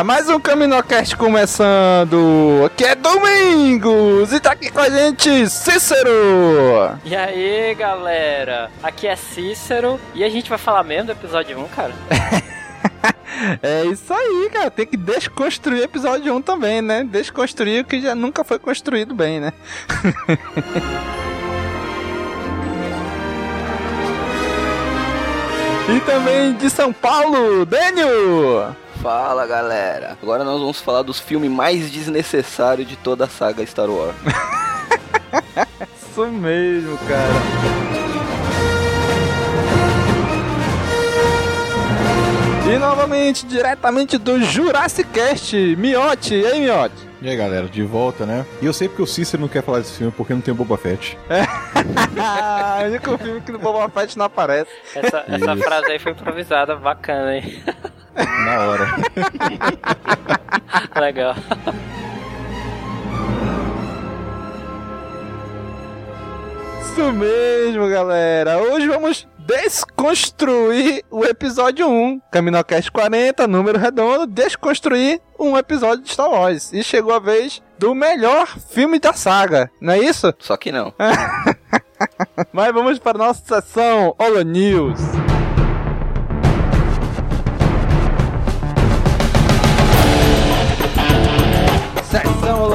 galera! Mais um Caminocast começando! Aqui é Domingos e tá aqui com a gente Cícero! E aí galera, aqui é Cícero e a gente vai falar mesmo do episódio 1, cara? é isso aí, cara. Tem que desconstruir o episódio 1 também, né? Desconstruir o que já nunca foi construído bem, né? E também de São Paulo, Daniel! Fala galera, agora nós vamos falar dos filmes mais desnecessários de toda a saga Star Wars. Isso mesmo, cara. E novamente, diretamente do Jurassic Cast, Miote. E aí, Miote? E aí, galera, de volta, né? E eu sei porque o Cícero não quer falar desse filme, porque não tem o Boba Fett. É. o único filme que o Boba Fett não aparece. Essa, essa frase aí foi improvisada, bacana, hein? Na hora. Legal. Isso mesmo, galera. Hoje vamos desconstruir o episódio 1. Caminocast 40, número redondo, desconstruir um episódio de Star Wars. E chegou a vez do melhor filme da saga, não é isso? Só que não. Mas vamos para a nossa sessão Holo News.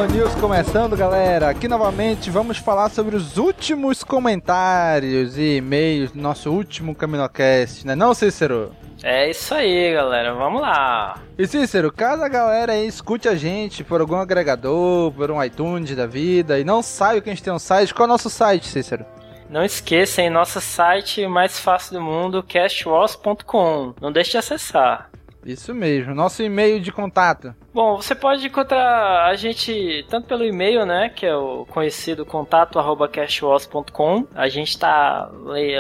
Holo News começando, galera. Aqui novamente vamos falar sobre os últimos comentários e e-mails do nosso último Caminocast, né não, Cícero? É isso aí, galera. Vamos lá. E Cícero, caso a galera aí escute a gente por algum agregador, por um iTunes da vida e não saiba que a gente tem um site, qual é o nosso site, Cícero? Não esqueça, em nosso site mais fácil do mundo, castwalls.com. Não deixe de acessar. Isso mesmo, nosso e-mail de contato. Bom, você pode encontrar a gente tanto pelo e-mail, né, que é o conhecido contato@cashwalls.com. A gente tá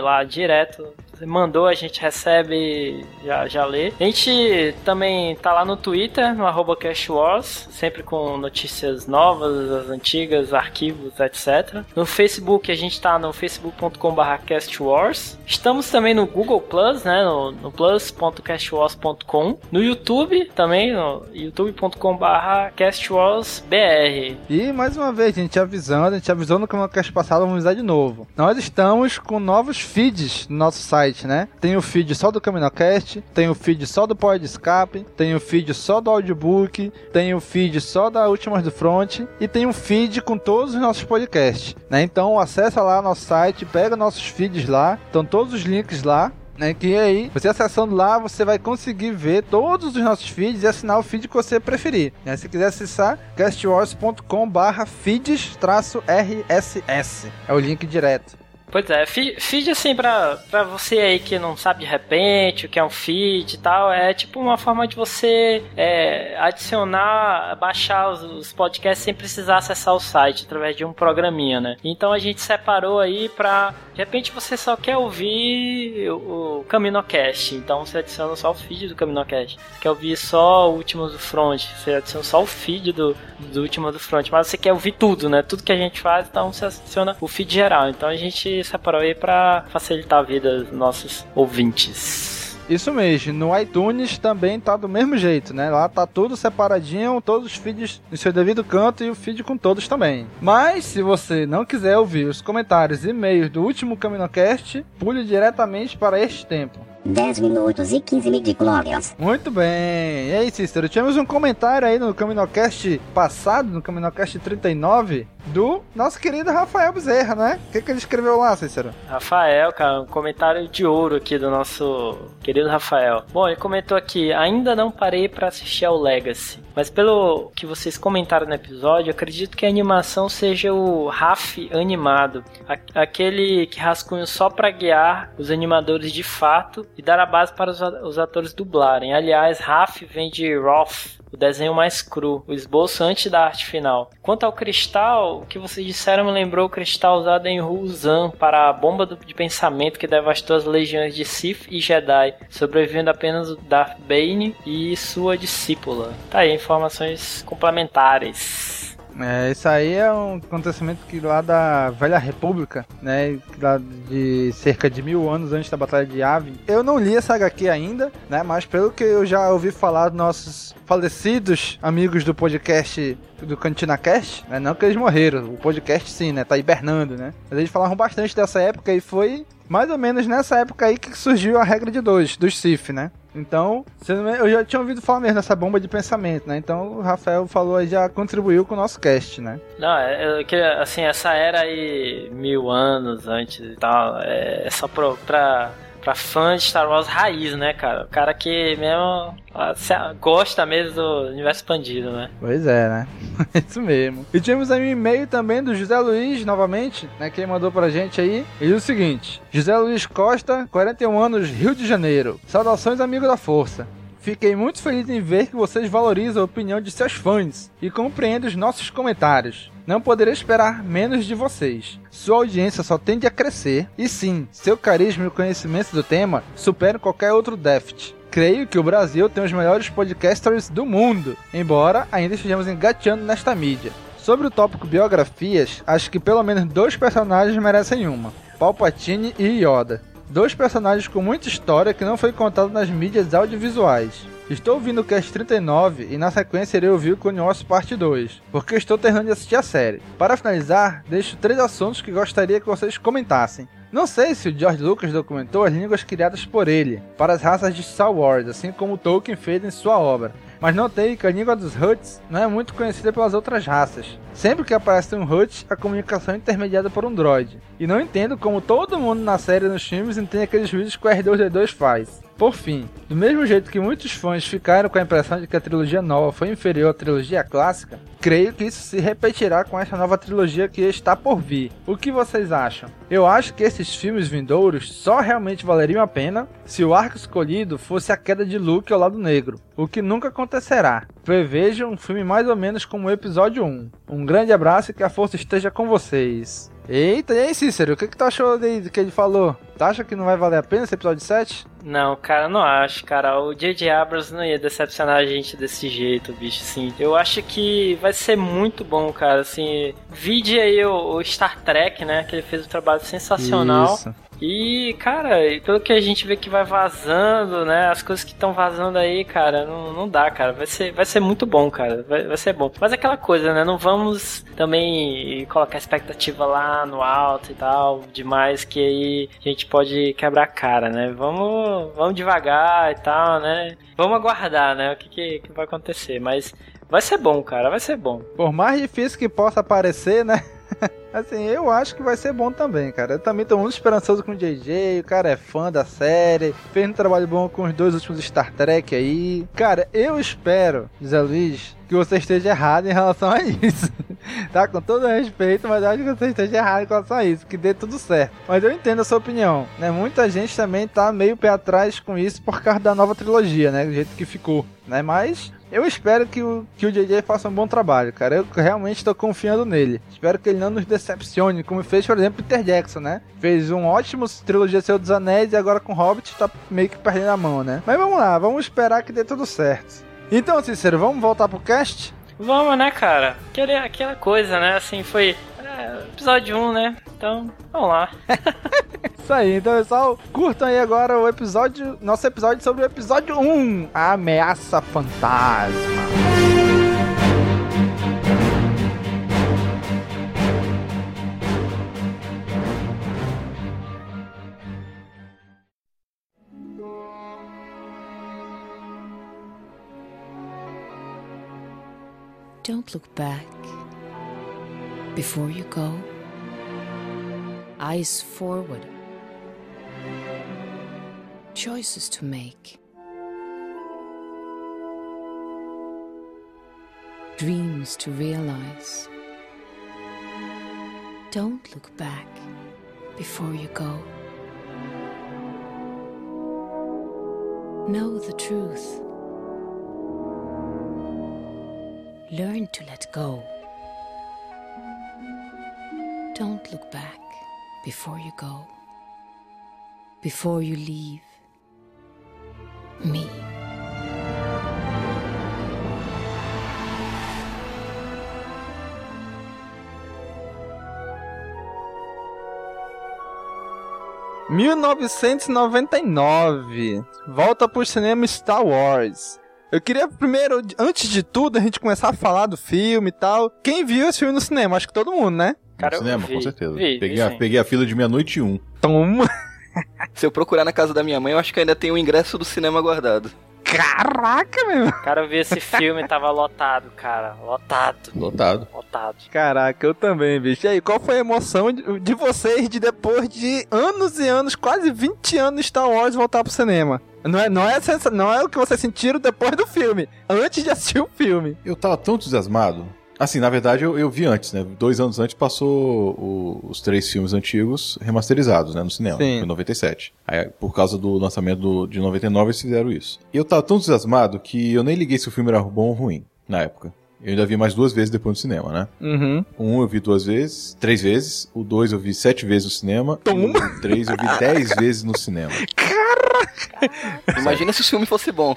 lá direto mandou, a gente recebe, já, já lê. A gente também tá lá no Twitter, no arroba CashWars, sempre com notícias novas, as antigas, arquivos, etc. No Facebook, a gente tá no facebook.com.br castwars. Estamos também no Google Plus, né, no, no. No YouTube também, no youtube.com.br castwarsbr. E mais uma vez, a gente avisando, a gente avisou no cast passado, vamos avisar de novo. Nós estamos com novos feeds no nosso site né? Tem o feed só do CaminoCast, tem o feed só do de Escape, tem o feed só do audiobook, tem o feed só da Últimas do Front e tem um feed com todos os nossos podcasts, né? Então acessa lá nosso site, pega nossos feeds lá, estão todos os links lá, né, que aí, você acessando lá, você vai conseguir ver todos os nossos feeds e assinar o feed que você preferir. Né? Se quiser acessar, castwars.com barra feeds-rss. É o link direto. Pois é, feed assim pra, pra você aí que não sabe de repente o que é um feed e tal, é tipo uma forma de você é, adicionar, baixar os, os, podcasts sem precisar acessar o site através de um programinha, né? Então a gente separou aí pra De repente você só quer ouvir o, CaminoCast, então você adiciona só o feed do CaminoCast. Você quer ouvir só o Últimos do Front, você adiciona só o feed do, do Últimos do Front. Mas você quer ouvir tudo, né? Tudo que a gente faz, então você adiciona o feed geral. Então a gente separou aí pra facilitar a vida dos nossos ouvintes. Isso mesmo, no iTunes também tá do mesmo jeito, né? Lá tá tudo separadinho, todos os feeds no seu devido canto e o feed com todos também. Mas se você não quiser ouvir os comentários e e-mails do último CaminoCast, pule diretamente para este tempo. 10 minutos e 15 midi-glórias. Muito bem. E aí, Cícero, tivemos um comentário aí no CaminoCast passado, no CaminoCast 39, do nosso querido Rafael Bezerra, né? O que, que ele escreveu lá, Cícero? Rafael, cara, um comentário de ouro aqui do nosso querido Rafael. Bom, ele comentou aqui: ainda não parei para assistir ao Legacy, mas pelo que vocês comentaram no episódio, acredito que a animação seja o RAF animado, aquele que rascunho só para guiar os animadores de fato e dar a base para os atores dublarem. Aliás, RAF vem de Roth, o desenho mais cru, o esboço antes da arte final. Quanto ao cristal, o que vocês disseram me lembrou o cristal usado em Ruzan para a bomba de pensamento que devastou as legiões de Sith e Jedi, sobrevivendo apenas Darth Bane e sua discípula. Tá aí, informações complementares. É, isso aí é um acontecimento que lá da Velha República, né? Lá de cerca de mil anos antes da Batalha de Yavin. Eu não li essa HQ ainda, né? Mas pelo que eu já ouvi falar dos nossos falecidos amigos do podcast do Cantina Cast, né? Não que eles morreram, o podcast sim, né? Tá hibernando, né? Mas eles falaram bastante dessa época e foi mais ou menos nessa época aí que surgiu a regra de dois, dos Sith, né? Então, eu já tinha ouvido falar mesmo dessa bomba de pensamento, né? Então o Rafael falou aí, já contribuiu com o nosso cast, né? Não, é, que assim, essa era aí mil anos antes e tal, é, é só pra, pra pra fã de Star Wars raiz, né, cara? O cara que mesmo gosta mesmo do universo expandido, né? Pois é, né? Isso mesmo. E tivemos aí um e-mail também do José Luiz, novamente, né? Quem mandou pra gente aí. Diz o seguinte: José Luiz Costa, 41 anos, Rio de Janeiro. Saudações, amigo da força. Fiquei muito feliz em ver que vocês valorizam a opinião de seus fãs e compreendem os nossos comentários. Não poderia esperar menos de vocês. Sua audiência só tende a crescer e sim, seu carisma e conhecimento do tema superam qualquer outro Deft. Creio que o Brasil tem os melhores podcasters do mundo, embora ainda estejamos engateando nesta mídia. Sobre o tópico biografias, acho que pelo menos dois personagens merecem uma: Palpatine e Yoda. Dois personagens com muita história que não foi contado nas mídias audiovisuais. Estou ouvindo o Cast 39 e na sequência irei ouvir o Clone Wars Parte 2, porque estou terminando de assistir a série. Para finalizar, deixo três assuntos que gostaria que vocês comentassem. Não sei se o George Lucas documentou as línguas criadas por ele, para as raças de Star Wars, assim como Tolkien fez em sua obra mas notei que a língua dos Huts não é muito conhecida pelas outras raças. Sempre que aparece um Hut, a comunicação é intermediada por um droid. E não entendo como todo mundo na série e nos filmes entende aqueles vídeos que o R2D2 faz. Por fim, do mesmo jeito que muitos fãs ficaram com a impressão de que a trilogia nova foi inferior à trilogia clássica, creio que isso se repetirá com essa nova trilogia que está por vir. O que vocês acham? Eu acho que esses filmes vindouros só realmente valeriam a pena se o arco escolhido fosse a queda de Luke ao lado negro, o que nunca acontecerá. Prevejo um filme mais ou menos como o episódio 1. Um grande abraço e que a força esteja com vocês. Eita, e aí, Cícero, o que, que tu achou do que ele falou? Tu acha que não vai valer a pena esse episódio 7? Não, cara, não acho, cara. O J.J. Abrams não ia decepcionar a gente desse jeito, bicho, assim. Eu acho que vai ser muito bom, cara, assim. Vide aí o, o Star Trek, né, que ele fez um trabalho sensacional. Isso. E, cara, pelo que a gente vê que vai vazando, né? As coisas que estão vazando aí, cara, não, não dá, cara. Vai ser, vai ser muito bom, cara. Vai, vai ser bom. Mas é aquela coisa, né? Não vamos também colocar expectativa lá no alto e tal, demais, que aí a gente pode quebrar a cara, né? Vamos, vamos devagar e tal, né? Vamos aguardar, né? O que, que, que vai acontecer. Mas vai ser bom, cara. Vai ser bom. Por mais difícil que possa parecer, né? assim, eu acho que vai ser bom também, cara. Eu também tô muito esperançoso com o JJ, o cara é fã da série, fez um trabalho bom com os dois últimos Star Trek aí. Cara, eu espero, Zé Luiz, que você esteja errado em relação a isso. tá? Com todo respeito, mas eu acho que você esteja errado com relação a isso, que dê tudo certo. Mas eu entendo a sua opinião, né? Muita gente também tá meio pé atrás com isso por causa da nova trilogia, né? Do jeito que ficou, né? Mas eu espero que o, que o JJ faça um bom trabalho, cara. Eu realmente tô confiando nele. Espero que ele não nos decepcione, como fez, por exemplo, Peter Jackson, né? Fez um ótimo trilogia Senhor dos Anéis e agora com Hobbit tá meio que perdendo a mão, né? Mas vamos lá, vamos esperar que dê tudo certo. Então, Cícero, vamos voltar pro cast? Vamos, né, cara? Aquela coisa, né? Assim, foi é, episódio 1, né? Então, vamos lá. Isso aí, então pessoal, curtam aí agora o episódio, nosso episódio sobre o episódio 1, a ameaça fantasma. Don't look back before you go. Eyes forward. Choices to make. Dreams to realize. Don't look back before you go. Know the truth. Learn to let go. Don't look back before you go. Before you leave me. ...1999... ...volta pro cinema Star Wars... Eu queria primeiro, antes de tudo, a gente começar a falar do filme e tal. Quem viu esse filme no cinema? Acho que todo mundo, né? Cara, no cinema, vi, com certeza. Vi, peguei, vi, a, peguei a fila de meia-noite e um. Toma! Se eu procurar na casa da minha mãe, eu acho que ainda tem o ingresso do cinema guardado. Caraca, meu! Cara, eu vi esse filme tava lotado, cara. Lotado. Lotado. Lotado. Caraca, eu também, bicho. E aí, qual foi a emoção de, de vocês de depois de anos e anos, quase 20 anos de Star Wars voltar pro cinema? Não é, não, é, não é o que vocês sentiram depois do filme, antes de assistir o filme. Eu tava tão entusiasmado. Assim, na verdade, eu, eu vi antes, né? Dois anos antes passou o, os três filmes antigos remasterizados, né? No cinema, Sim. em 97. Aí, por causa do lançamento do, de 99, eles fizeram isso. E eu tava tão entusiasmado que eu nem liguei se o filme era bom ou ruim, na época. Eu ainda vi mais duas vezes depois no cinema, né? Uhum. Um eu vi duas vezes, três vezes. O dois eu vi sete vezes no cinema. Toma. O três eu vi dez vezes no cinema. Caraca! Imagina se o filme fosse bom.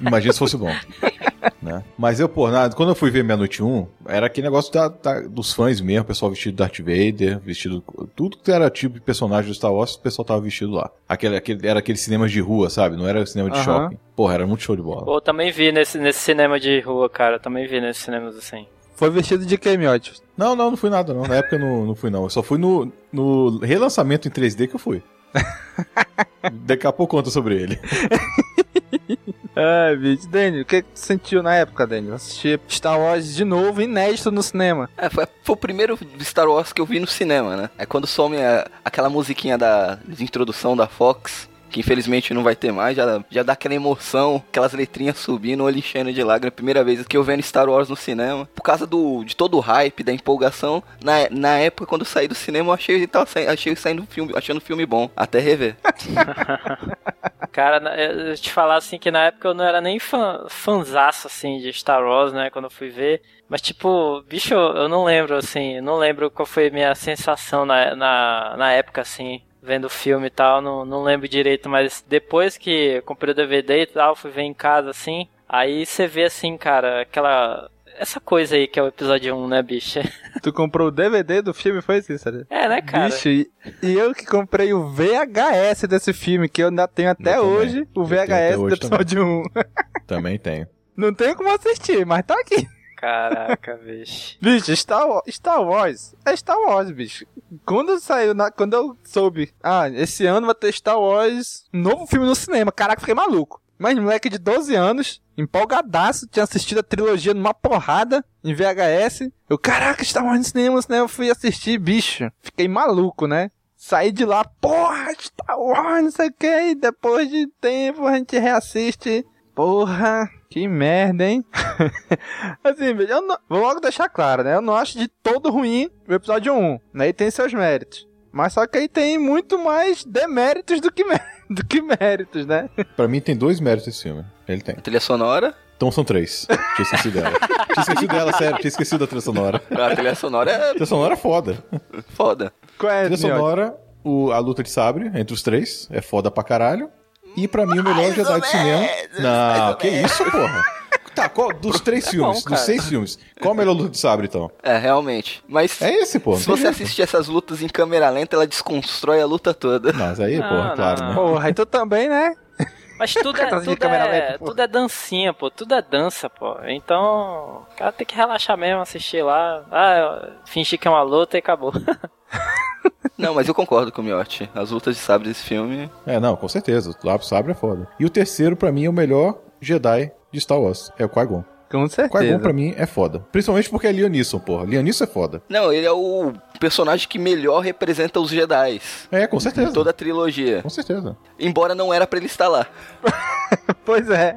Imagina se fosse bom. né? Mas eu, pô, na, quando eu fui ver Meia-Noite 1, era aquele negócio da, da, dos fãs mesmo, o pessoal vestido de Darth Vader, vestido. Tudo que era tipo de personagem do Star Wars, o pessoal tava vestido lá. Aquele, aquele, era aquele cinema de rua, sabe? Não era cinema de uhum. shopping. Porra, era muito show de bola. Pô, também vi nesse, nesse cinema de rua, cara. Também vi nesses cinemas assim. Foi vestido de quem, Miotti? Não, não, não fui nada, não. Na época eu não, não fui, não. Eu só fui no, no relançamento em 3D que eu fui. Daqui a pouco conta sobre ele. Ai, bicho. Daniel, o que você sentiu na época, Daniel? Assistir Star Wars de novo, inédito no cinema. É, foi, foi, o primeiro Star Wars que eu vi no cinema, né? É quando some a, aquela musiquinha da, de introdução da Fox que infelizmente não vai ter mais, já, já dá aquela emoção, aquelas letrinhas subindo, olho enchendo de lágrimas. Primeira vez que eu vendo Star Wars no cinema. Por causa do, de todo o hype, da empolgação, na, na época, quando eu saí do cinema, eu achei, tava, achei saindo filme, achando o filme bom, até rever. Cara, eu te falar assim que na época eu não era nem fã, fanzaço assim de Star Wars, né, quando eu fui ver. Mas, tipo, bicho, eu não lembro, assim, não lembro qual foi a minha sensação na, na, na época, assim vendo o filme e tal, não, não lembro direito, mas depois que comprei o DVD e tal, fui ver em casa assim, aí você vê assim, cara, aquela. Essa coisa aí que é o episódio 1, né, bicho? Tu comprou o DVD do filme, foi isso, sabe? É, né, cara? Bicho, e, e, eu que comprei o VHS desse filme, que eu ainda tenho até eu hoje, também. o VHS do episódio também. 1. também tenho. Não tenho como assistir, mas tá aqui. Caraca, bicho. Bicho, Star, Wars, Star Wars é Star Wars, bicho. Quando saiu, na, quando eu soube, ah, esse ano vai ter Star Wars, novo filme no cinema. Caraca, fiquei maluco. Mas moleque de 12 anos, empolgadaço, tinha assistido a trilogia numa porrada em VHS. Eu, caraca, Star Wars no cinema, no cinema, eu fui assistir, bicho. Fiquei maluco, né? Saí de lá, porra, Star Wars, não sei o que. E depois de tempo a gente reassiste. Porra, que merda, hein? assim, eu não, vou logo deixar claro, né? Eu não acho de todo ruim o episódio 1, né? E tem seus méritos. Mas só que aí tem muito mais deméritos do que, do que méritos, né? Pra mim tem dois méritos esse filme. Ele tem. A trilha sonora? Então são três. Tinha esquecido dela. tinha esquecido dela, sério. Tinha esquecido da trilha sonora. A trilha sonora é... A trilha sonora é foda. Foda. Qual é a trilha sonora, o, a luta de sabre entre os três é foda pra caralho. E pra mim o melhor Jedi de cinema... Não, que isso, porra. Tá, qual, dos três tá filmes, bom, dos seis filmes, qual a melhor luta de sabre, então? É, realmente. Mas. É esse, pô. Se você jeito. assistir essas lutas em câmera lenta, ela desconstrói a luta toda. Mas aí, não, porra, claro, né? Porra, tu também, né? Mas tudo é, tudo, é, tudo é dancinha, pô. Tudo é dança, pô. Então, o cara tem que relaxar mesmo, assistir lá. Ah, fingir que é uma luta e acabou. Não, mas eu concordo com o Miotti. As lutas de sabre desse filme. É, não, com certeza. O sabre é foda. E o terceiro, para mim, é o melhor Jedi de Star Wars. É o Qui-Gon. Com certeza. Qui-Gon pra mim é foda. Principalmente porque é Liam Neeson, porra. Liam Neeson é foda. Não, ele é o personagem que melhor representa os Jedi. É, com certeza. Toda a trilogia. Com certeza. Embora não era para ele estar lá. pois é.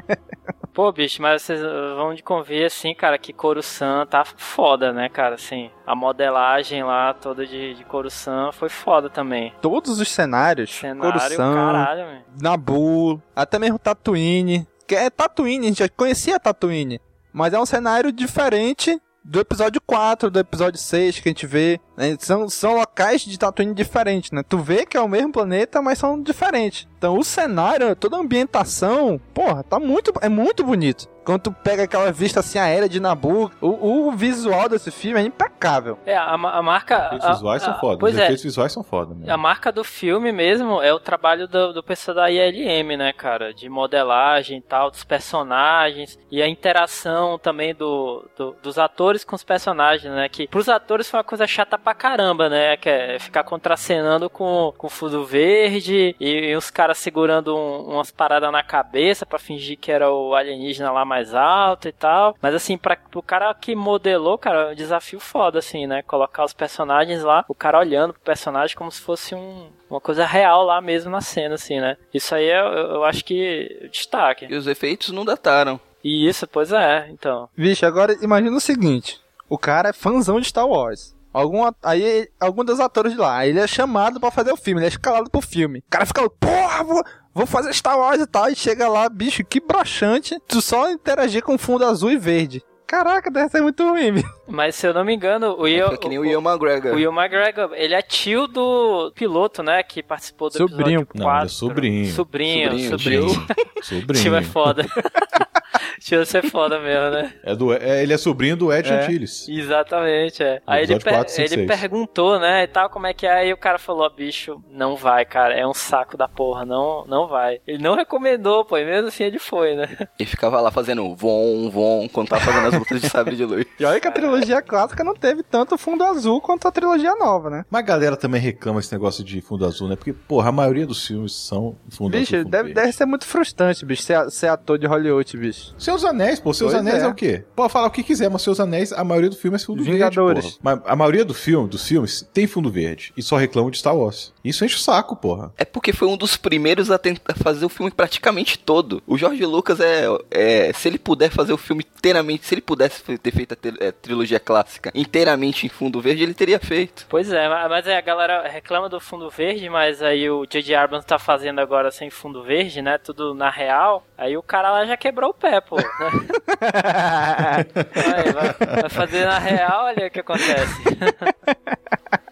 Pô, bicho, mas vocês vão de convir, assim, cara, que Coruscant tá foda, né, cara, assim. A modelagem lá toda de, de Coruscant foi foda também. Todos os cenários, Cenário, Coruscant, caralho, Nabu, até mesmo Tatooine, que é Tatooine, a gente já conhecia Tatooine. Mas é um cenário diferente do episódio 4, do episódio 6 que a gente vê. Né? São, são locais de Tatooine diferentes, né? Tu vê que é o mesmo planeta, mas são diferentes. Então o cenário, toda a ambientação, porra, tá muito, é muito bonito. Quando tu pega aquela vista assim aérea de Nabu, o, o visual desse filme é impecável. É, a, a marca. Os visuais a, são foda. Os é. efeitos visuais são foda. Mesmo. A marca do filme mesmo é o trabalho do, do pessoal da ILM, né, cara? De modelagem e tal, dos personagens. E a interação também do, do, dos atores com os personagens, né? Que pros atores foi uma coisa chata pra caramba, né? Que é ficar contracenando com, com o fundo verde e, e os caras segurando um, umas paradas na cabeça para fingir que era o alienígena lá mais alto e tal. Mas assim, para o cara que modelou, cara, é um desafio foda, assim, né? Colocar os personagens lá, o cara olhando pro personagem como se fosse um, uma coisa real lá mesmo na cena, assim, né? Isso aí eu, eu acho que destaque. E os efeitos não dataram. E isso, pois é, então. Vixe, agora imagina o seguinte: o cara é fãzão de Star Wars. Algum, aí, algum dos atores de lá, ele é chamado para fazer o filme, ele é escalado pro filme. O cara fica, porra, vou, vou fazer Star Wars e tal. E chega lá, bicho, que broxante. Tu só interagir com fundo azul e verde. Caraca, deve ser muito ruim. Mas se eu não me engano, o Will. É que nem o Will McGregor. O Will McGregor, ele é tio do piloto, né? Que participou do sobrinho. episódio 4. Não, é sobrinho. Sobrinho, sobrinho. Sobrinho. sobrinho. Tio é foda. Tio ser foda mesmo, né? É do, é, ele é sobrinho do Ed é, Antilles. Exatamente, é. Aí ele, 4, 5, ele perguntou, né, e tal, como é que é, e o cara falou, bicho, não vai, cara, é um saco da porra, não, não vai. Ele não recomendou, pô, e mesmo assim ele foi, né? E ficava lá fazendo vom, vom, quando tava fazendo as lutas de sabre de luz. E olha que a trilogia clássica não teve tanto fundo azul quanto a trilogia nova, né? Mas a galera também reclama esse negócio de fundo azul, né? Porque, porra, a maioria dos filmes são fundo bicho, azul. Bicho, deve, deve ser muito frustrante, bicho, ser, ser ator de Hollywood, bicho. Seus Anéis, pô, Seus pois Anéis é. é. o quê? Pode falar o que quiser, mas Seus Anéis, a maioria do filme é fundo Vingadores. verde. Mas a maioria do filme, dos filmes tem fundo verde e só reclamam de Star Wars. Isso enche o saco, porra. É porque foi um dos primeiros a tentar fazer o filme praticamente todo. O Jorge Lucas é, é se ele puder fazer o filme inteiramente, se ele pudesse ter feito a é, trilogia clássica inteiramente em fundo verde, ele teria feito. Pois é, mas é, a galera reclama do fundo verde, mas aí o J.J. Abrams tá fazendo agora sem fundo verde, né? Tudo na real. Aí o cara lá já quebrou o pé, pô. Né? vai, vai, vai fazer na real, olha o que acontece.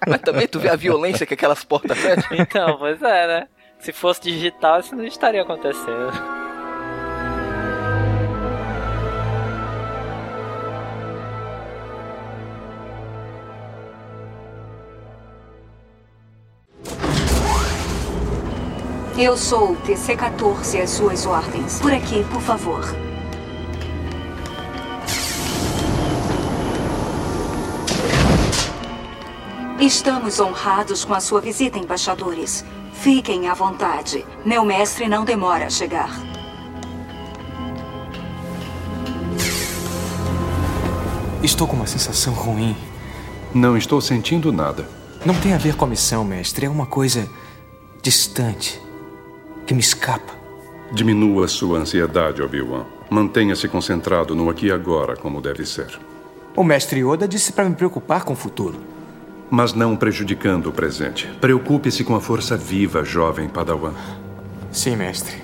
Mas também tu vê a violência que aquelas portas fecham? Então, pois é, né? Se fosse digital, isso não estaria acontecendo. Eu sou o TC-14 às suas ordens. Por aqui, por favor. Estamos honrados com a sua visita, embaixadores. Fiquem à vontade. Meu mestre não demora a chegar. Estou com uma sensação ruim. Não estou sentindo nada. Não tem a ver com a missão, mestre. É uma coisa distante, que me escapa. Diminua sua ansiedade, Obi-Wan. Mantenha-se concentrado no aqui e agora, como deve ser. O mestre Yoda disse para me preocupar com o futuro. Mas não prejudicando o presente. Preocupe-se com a força viva, jovem Padawan. Sim, mestre.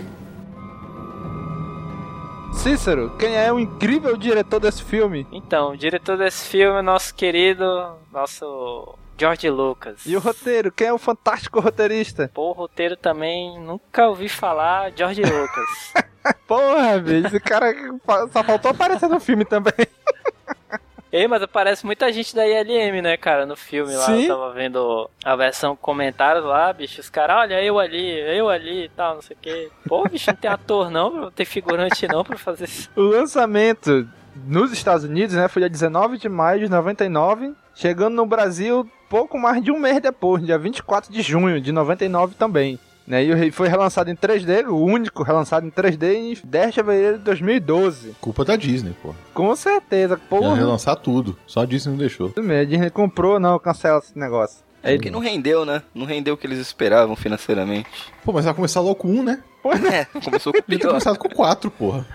Cícero, quem é o incrível diretor desse filme? Então, o diretor desse filme é nosso querido, nosso George Lucas. E o roteiro, quem é o fantástico roteirista? Pô, o roteiro também, nunca ouvi falar George Lucas. Porra, bicho, esse cara só faltou aparecer no filme também. Ei, mas aparece muita gente da ILM, né, cara, no filme lá. Sim? Eu tava vendo a versão comentários lá, bicho. Os caras, olha, eu ali, eu ali e tal, não sei o quê. Pô, bicho, não tem ator não, não tem figurante não pra fazer isso. O lançamento nos Estados Unidos, né, foi dia 19 de maio de 99. Chegando no Brasil pouco mais de um mês depois, dia 24 de junho de 99 também. Né? E foi relançado em 3D, o único relançado em 3D em 10 de fevereiro de 2012. Culpa da Disney, pô. Com certeza, porra. Ia relançar tudo, só a Disney não deixou. Isso mesmo, a Disney comprou, não, cancela esse negócio. É porque não rendeu, né? Não rendeu o que eles esperavam financeiramente. Pô, mas vai começar logo com um, né? É, começou com o pior. começado com quatro, porra.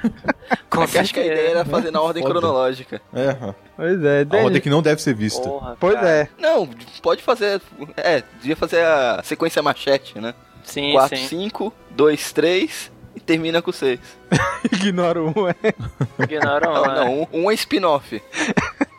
Com é acho que a ideia era fazer na ordem Foda. cronológica. É. Pois é. A ordem que não deve ser vista. Porra, pois é. Não, pode fazer... É, devia fazer a sequência machete, né? Sim, 4, sim. 5, 2, 3 e termina com 6. Ignora um, é. Ignora um, Não, é. não, um, um é spin-off.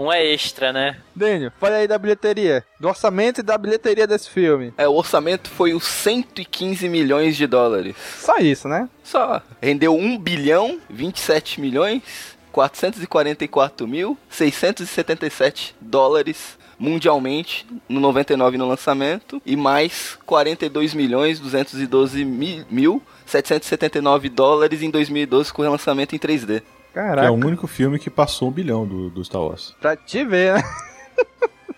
Um é extra, né? Daniel, fala aí da bilheteria. Do orçamento e da bilheteria desse filme. É, o orçamento foi os 115 milhões de dólares. Só isso, né? Só. Rendeu 1 bilhão, 27 milhões, 444 mil, 677 dólares mundialmente no 99 no lançamento e mais 42 milhões 212 mil 779 dólares em 2012 com o relançamento em 3D. Caraca. Que é o único filme que passou um bilhão do, do Star Wars. Pra te ver, né?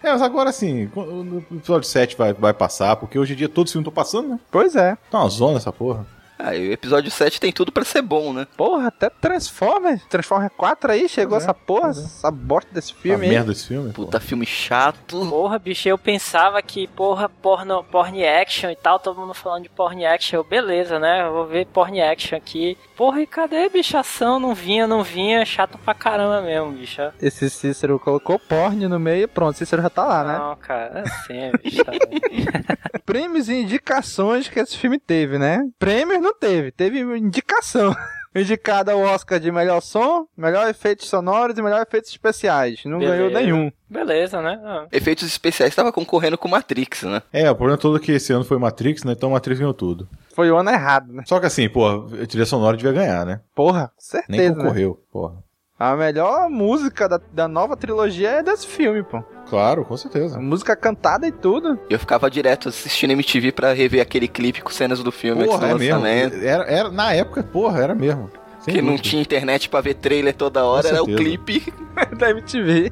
É, mas agora sim, o episódio 7 vai, vai passar, porque hoje em dia todos os filmes estão passando, né? Pois é. Tá uma zona essa porra. Ah, e o episódio 7 tem tudo pra ser bom, né? Porra, até Transformers. Transformers 4 aí, chegou é, essa porra, é. essa bosta desse A filme aí. merda desse filme. Puta filme chato. Porra, bicho, eu pensava que, porra, porno, porn action e tal, todo mundo falando de porn action. Eu, beleza, né? Eu vou ver porn action aqui. Porra, e cadê bichação? Não vinha, não vinha. Chato pra caramba mesmo, bicho. Esse Cícero colocou porn no meio e pronto, Cícero já tá lá, né? Não, cara, é assim, bicho. tá. Prêmios e indicações que esse filme teve, né? Prêmios não teve, teve indicação. Indicada ao Oscar de melhor som, melhor efeitos sonoros e melhor efeitos especiais. Não ganhou Beleza. nenhum. Beleza, né? Ah. Efeitos especiais tava concorrendo com Matrix, né? É, o problema todo é que esse ano foi Matrix, né? Então Matrix ganhou tudo. Foi o ano errado, né? Só que assim, pô, a trilha sonora devia ganhar, né? Porra, certeza. Nem né? concorreu, porra. A melhor música da, da nova trilogia é desse filme, pô. Claro, com certeza. Música cantada e tudo. Eu ficava direto assistindo MTV pra rever aquele clipe com cenas do filme antes Porra, do é mesmo. lançamento. Era, era, na época, porra, era mesmo. Sem Que não tinha internet pra ver trailer toda hora, era o clipe. da MTV.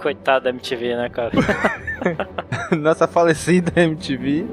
Coitado da MTV, né, cara? Nossa falecida MTV.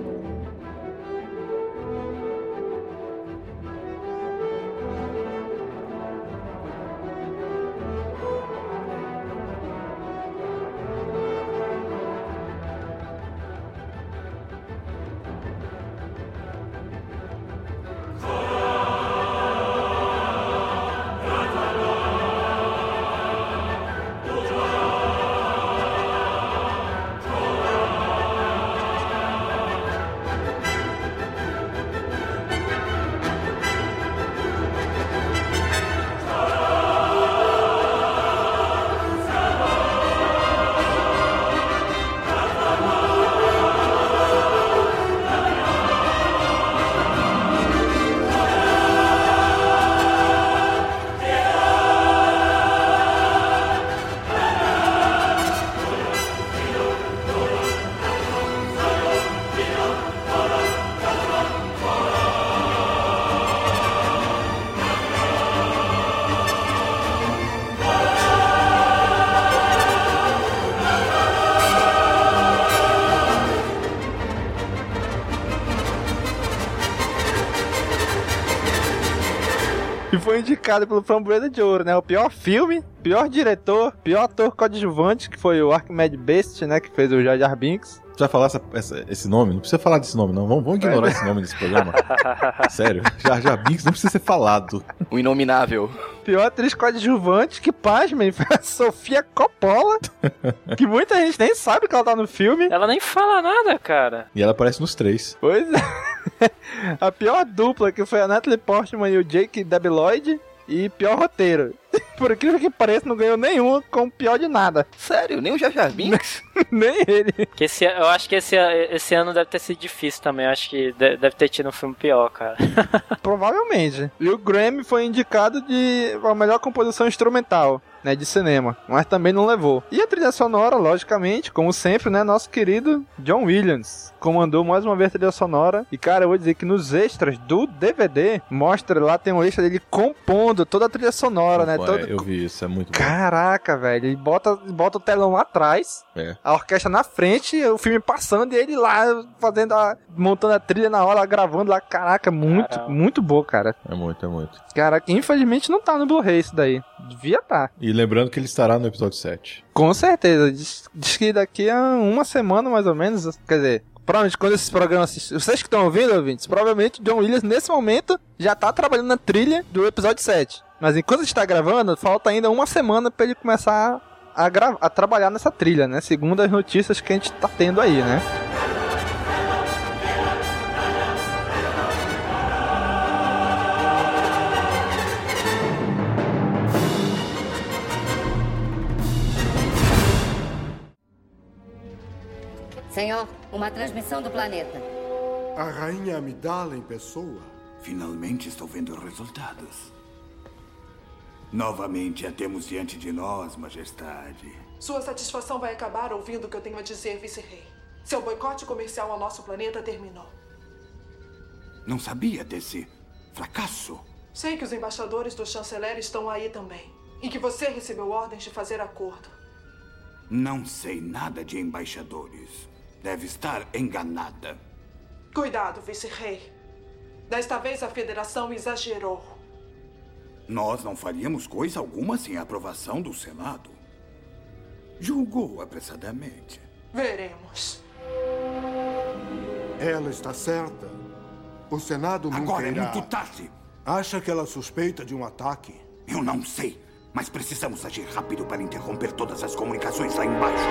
Indicado pelo Framboesa de Ouro, né? O pior filme, pior diretor, pior ator coadjuvante, que foi o Archimedes Best, né? Que fez o Jar Jar Binks. Você vai falar essa, essa, esse nome? Não precisa falar desse nome, não. Vamos, vamos ignorar esse nome desse programa. Sério, Jar Jar Binks não precisa ser falado. O inominável. Pior atriz coadjuvante que, pasmem, foi a Sofia Coppola. que muita gente nem sabe que ela tá no filme. Ela nem fala nada, cara. E ela aparece nos três. Pois é. A pior dupla que foi a Natalie Portman e o Jake Debeloid. E pior roteiro. Por incrível que pareça, não ganhou nenhum com pior de nada. Sério, nem o Jar Jar Binks? nem ele. Que esse, eu acho que esse, esse ano deve ter sido difícil também. Eu acho que deve ter tido um filme pior, cara. Provavelmente. E o Grammy foi indicado de a melhor composição instrumental né, de cinema, mas também não levou. E a trilha sonora, logicamente, como sempre, né, nosso querido John Williams comandou mais uma vez a trilha sonora. E cara, eu vou dizer que nos extras do DVD mostra lá tem uma lista dele compondo toda a trilha sonora, né? Pô, todo... Eu vi isso, é muito Caraca, bom. velho, ele bota, bota o telão lá atrás, é. a orquestra na frente, o filme passando e ele lá fazendo a montando a trilha na hora, gravando lá. Caraca, muito, Caramba. muito bom, cara. É muito, é muito. Caraca, infelizmente não tá no Blu-ray isso daí. Devia estar. Tá. E lembrando que ele estará no episódio 7. Com certeza. Diz, diz que daqui a uma semana, mais ou menos, quer dizer, provavelmente quando esses programas. Vocês que estão ouvindo, ouvintes, provavelmente John Williams, nesse momento, já tá trabalhando na trilha do episódio 7. Mas enquanto a gente tá gravando, falta ainda uma semana para ele começar a, a trabalhar nessa trilha, né? Segundo as notícias que a gente tá tendo aí, né? Senhor, uma transmissão do planeta. A rainha Amidala em pessoa. Finalmente estou vendo resultados. Novamente a temos diante de nós, Majestade. Sua satisfação vai acabar ouvindo o que eu tenho a dizer, vice-rei. Seu boicote comercial ao nosso planeta terminou. Não sabia desse fracasso. Sei que os embaixadores do chanceler estão aí também. E que você recebeu ordens de fazer acordo. Não sei nada de embaixadores. Deve estar enganada. Cuidado, vice-rei. Desta vez a federação exagerou. Nós não faríamos coisa alguma sem a aprovação do Senado. Julgou apressadamente. Veremos. Ela está certa. O Senado nunca Agora irá... é muito tarde. Acha que ela suspeita de um ataque? Eu não sei. Mas precisamos agir rápido para interromper todas as comunicações lá embaixo.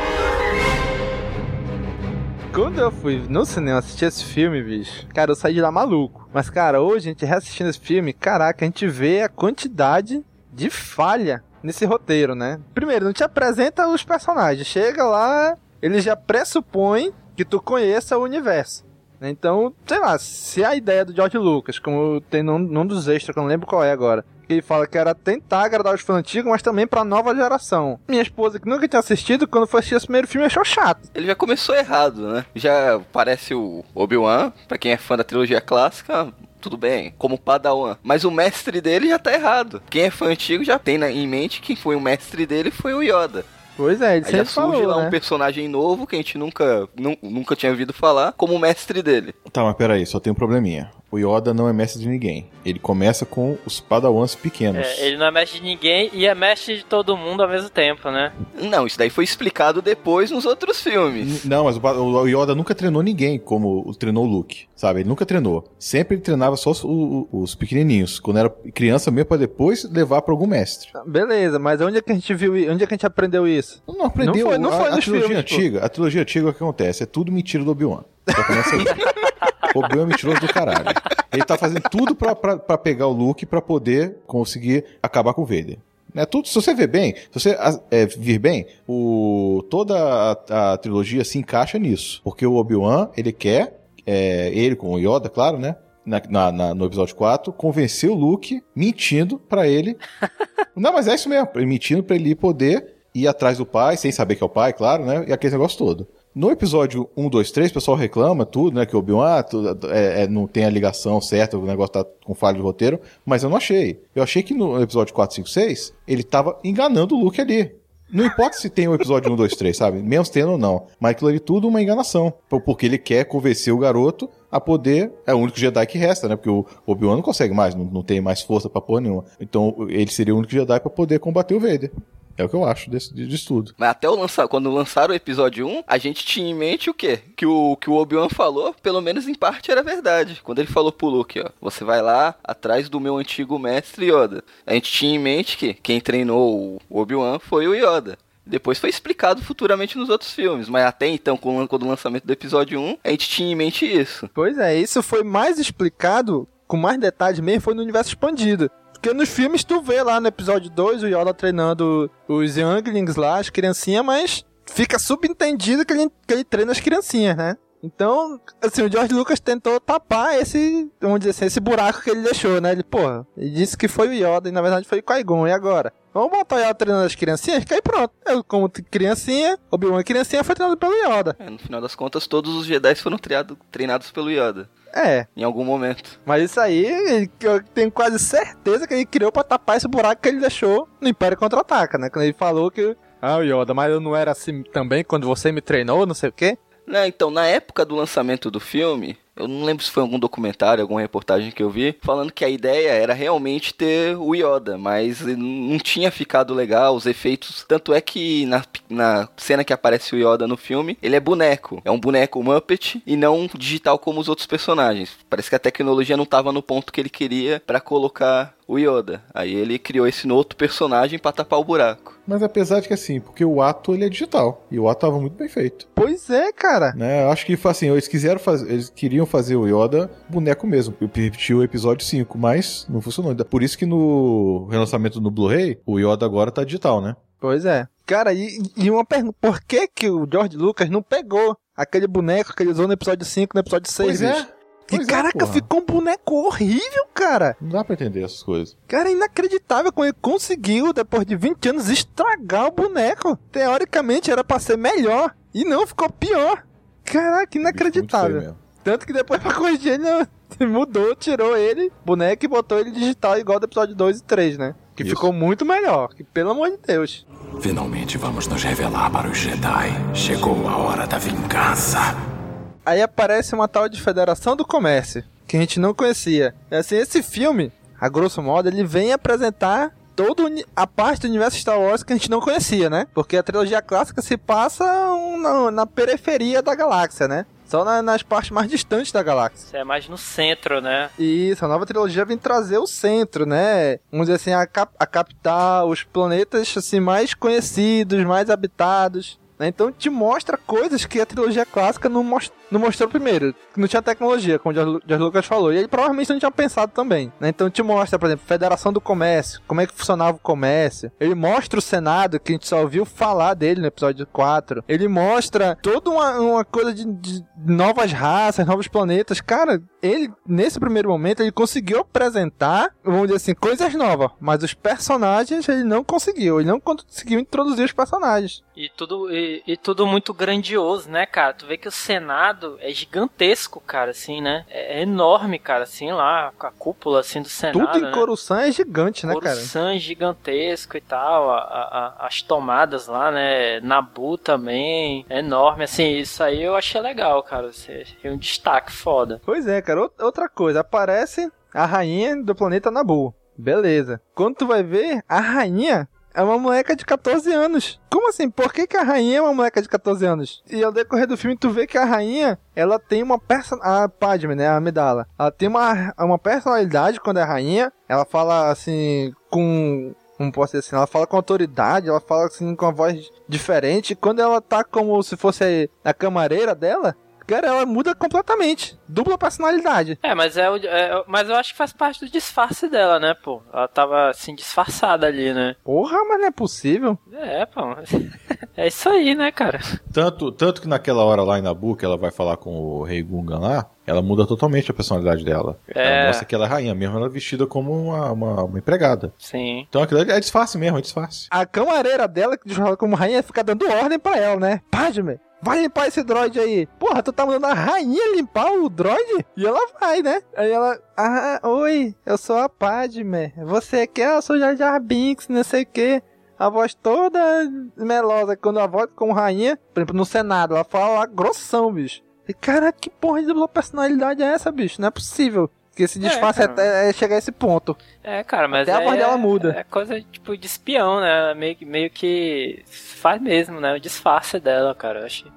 Quando eu fui no cinema assistir esse filme, bicho, cara, eu saí de lá maluco. Mas, cara, hoje a gente reassistindo esse filme, caraca, a gente vê a quantidade de falha nesse roteiro, né? Primeiro, não te apresenta os personagens. Chega lá, ele já pressupõe que tu conheça o universo. Então, sei lá, se a ideia do George Lucas, como tem num, num dos extras, que eu não lembro qual é agora, que ele fala que era tentar agradar os fãs antigos, mas também pra nova geração. Minha esposa, que nunca tinha assistido, quando foi assistir esse primeiro filme, achou chato. Ele já começou errado, né? Já parece o Obi-Wan, pra quem é fã da trilogia clássica, tudo bem, como Padawan. Mas o mestre dele já tá errado. Quem é fã antigo já tem em mente que foi o mestre dele foi o Yoda. Pois é, ele Aí já surge falou, lá né? um personagem novo que a gente nunca, nunca tinha ouvido falar, como o mestre dele. Tá, mas peraí, só tem um probleminha o Yoda não é mestre de ninguém. Ele começa com os padawans pequenos. É, ele não é mestre de ninguém e é mestre de todo mundo ao mesmo tempo, né? Não, isso daí foi explicado depois nos outros filmes. Não, mas o Yoda nunca treinou ninguém como treinou o Luke, sabe? Ele nunca treinou. Sempre ele treinava só os, os pequenininhos, quando era criança mesmo, pra depois levar pra algum mestre. Beleza, mas onde é que a gente viu, onde é que a gente aprendeu isso? Não aprendeu. Não foi, não foi a, a trilogia filmes, antiga, pô. a trilogia antiga o que acontece? É tudo mentira do Obi-Wan. Já começa aí. O Obi-Wan é mentiroso do caralho. Ele tá fazendo tudo pra, pra, pra pegar o Luke pra poder conseguir acabar com o Vader. É tudo, se você ver bem, se você é, vir bem, o, toda a, a, trilogia se encaixa nisso. Porque o Obi-Wan, ele quer, é, ele com o Yoda, claro, né? Na, na, na, no episódio 4, convencer o Luke mentindo para ele. Não, mas é isso mesmo, mentindo para ele poder ir atrás do pai, sem saber que é o pai, claro, né? E aquele negócio todo. No episódio 1, 2, 3, o pessoal reclama tudo, né? Que o Obi-Wan ah, é, é, não tem a ligação certa, o negócio tá com falha de roteiro, mas eu não achei. Eu achei que no episódio 4, 5, 6, ele tava enganando o Luke ali. Não importa se tem o episódio 1, 2, 3, sabe? Menos tendo ou não. Mas aquilo ali tudo uma enganação. Porque ele quer convencer o garoto a poder. É o único Jedi que resta, né? Porque o Obi-Wan não consegue mais, não, não tem mais força pra porra nenhuma. Então ele seria o único Jedi pra poder combater o Vader. É o que eu acho desse, disso tudo. Mas até o lançar, quando lançaram o episódio 1, a gente tinha em mente o quê? Que o, que o Obi-Wan falou, pelo menos em parte, era verdade. Quando ele falou pro Luke, ó, você vai lá atrás do meu antigo mestre Yoda. A gente tinha em mente que quem treinou o Obi-Wan foi o Yoda. Depois foi explicado futuramente nos outros filmes, mas até então, com o lançamento do episódio 1, a gente tinha em mente isso. Pois é, isso foi mais explicado, com mais detalhes mesmo, foi no universo expandido. Porque nos filmes tu vê lá no episódio 2 o Yoda treinando os Younglings lá, as criancinhas, mas fica subentendido que ele, que ele treina as criancinhas, né? Então, assim, o George Lucas tentou tapar esse, vamos dizer assim, esse buraco que ele deixou, né? Ele, porra, ele disse que foi o Yoda e na verdade foi o Qui-Gon, e agora? Vamos botar o Yoda treinando as criancinhas, que aí pronto. Eu, como criancinha, Obi-Wan criancinha foi treinado pelo Yoda. É, no final das contas, todos os Jedi foram treinados, treinados pelo Yoda. É. Em algum momento. Mas isso aí, eu tenho quase certeza que ele criou pra tapar esse buraco que ele deixou no Império Contra-Ataca, né? Quando ele falou que, ah, Yoda, mas eu não era assim também quando você me treinou, não sei o quê. Não, então, na época do lançamento do filme, eu não lembro se foi algum documentário, alguma reportagem que eu vi, falando que a ideia era realmente ter o Yoda, mas não tinha ficado legal os efeitos. Tanto é que na, na cena que aparece o Yoda no filme, ele é boneco. É um boneco Muppet e não digital como os outros personagens. Parece que a tecnologia não estava no ponto que ele queria para colocar o Yoda. Aí ele criou esse outro personagem para tapar o buraco. Mas apesar de que assim, porque o ato ele é digital. E o ato tava muito bem feito. Pois é, cara. Né? Eu acho que assim, eles quiseram fazer. Eles queriam fazer o Yoda boneco mesmo. Repetiu o episódio 5, mas não funcionou. Por isso que no relançamento no Blu-ray, o Yoda agora tá digital, né? Pois é. Cara, e, e uma pergunta: por que, que o George Lucas não pegou aquele boneco que ele usou no episódio 5 no episódio 6? Pois é. Pois e caraca, é, ficou um boneco horrível, cara. Não dá pra entender essas coisas. Cara, é inacreditável como ele conseguiu, depois de 20 anos, estragar o boneco. Teoricamente era pra ser melhor. E não, ficou pior. Caraca, inacreditável. Tanto que depois pra corrigir ele mudou, tirou ele, boneco e botou ele digital igual do episódio 2 e 3, né? Que Isso. ficou muito melhor, que pelo amor de Deus. Finalmente vamos nos revelar para os Jedi. Chegou a hora da vingança. Aí aparece uma tal de Federação do Comércio, que a gente não conhecia. E assim, esse filme, a grosso modo, ele vem apresentar toda a parte do universo Star Wars que a gente não conhecia, né? Porque a trilogia clássica se passa na, na periferia da galáxia, né? Só na, nas partes mais distantes da galáxia. É mais no centro, né? Isso, a nova trilogia vem trazer o centro, né? Vamos dizer assim, a, cap a captar os planetas assim, mais conhecidos, mais habitados. Né? Então te mostra coisas que a trilogia clássica não, most não mostrou primeiro. Não tinha tecnologia, como o George Lucas falou. E ele provavelmente não tinha pensado também. Né? Então te mostra, por exemplo, Federação do Comércio, como é que funcionava o comércio. Ele mostra o Senado, que a gente só ouviu falar dele no episódio 4. Ele mostra toda uma, uma coisa de, de novas raças, novos planetas. Cara, ele, nesse primeiro momento, ele conseguiu apresentar, vamos dizer assim, coisas novas. Mas os personagens ele não conseguiu. Ele não conseguiu introduzir os personagens. E tudo, e, e, tudo muito grandioso, né, cara? Tu vê que o Senado é gigantesco, cara, assim, né? É, é enorme, cara, assim, lá, com a cúpula, assim, do Senado. Tudo em né? Coruscant é gigante, né, cara? Coruscant é gigantesco e tal. A, a, as tomadas lá, né? Nabu também. É enorme, assim, isso aí eu achei legal, cara. Você tem um destaque foda. Pois é, cara. Outra coisa, aparece a rainha do planeta Nabu. Beleza. Quando tu vai ver, a rainha é uma moleca de 14 anos. Como assim? Por que, que a rainha é uma moleca de 14 anos? E ao decorrer do filme, tu vê que a rainha, ela tem uma personalidade. A Padme, né? A Amidala. Ela tem uma, uma personalidade quando é rainha. Ela fala assim, com como posso dizer assim, ela fala com autoridade, ela fala assim com uma voz diferente. Quando ela tá como se fosse a camareira dela, Cara, ela muda completamente. Dupla personalidade. É, mas é, é, Mas eu acho que faz parte do disfarce dela, né, pô? Ela tava assim, disfarçada ali, né? Porra, mas não é possível. É, pô. É isso aí, né, cara? Tanto, tanto que naquela hora lá em Nabu, que ela vai falar com o Rei Gungan lá, ela muda totalmente a personalidade dela. É. Ela mostra que ela é rainha, mesmo ela é vestida como uma, uma, uma empregada. Sim. Então aquilo é disfarce mesmo, é disfarce. A camareira dela, que fala como rainha, fica dando ordem pra ela, né? Padme, vai limpar esse droid aí. Porra, tu tá mandando a rainha limpar o droid? E ela vai, né? Aí ela, ah, oi, eu sou a Padme. Você quer? Eu sou Jar Jar Binks, não sei o que. A voz toda melosa, quando a voz como rainha, por exemplo, no Senado, ela fala lá grossão, bicho. E cara, que porra de personalidade é essa, bicho? Não é possível. Que esse disfarce é, é, chegar a esse ponto. É, cara, mas Até é, a voz dela muda. É coisa tipo de espião, né? Meio, meio que faz mesmo, né? O disfarce dela, cara. Eu achei,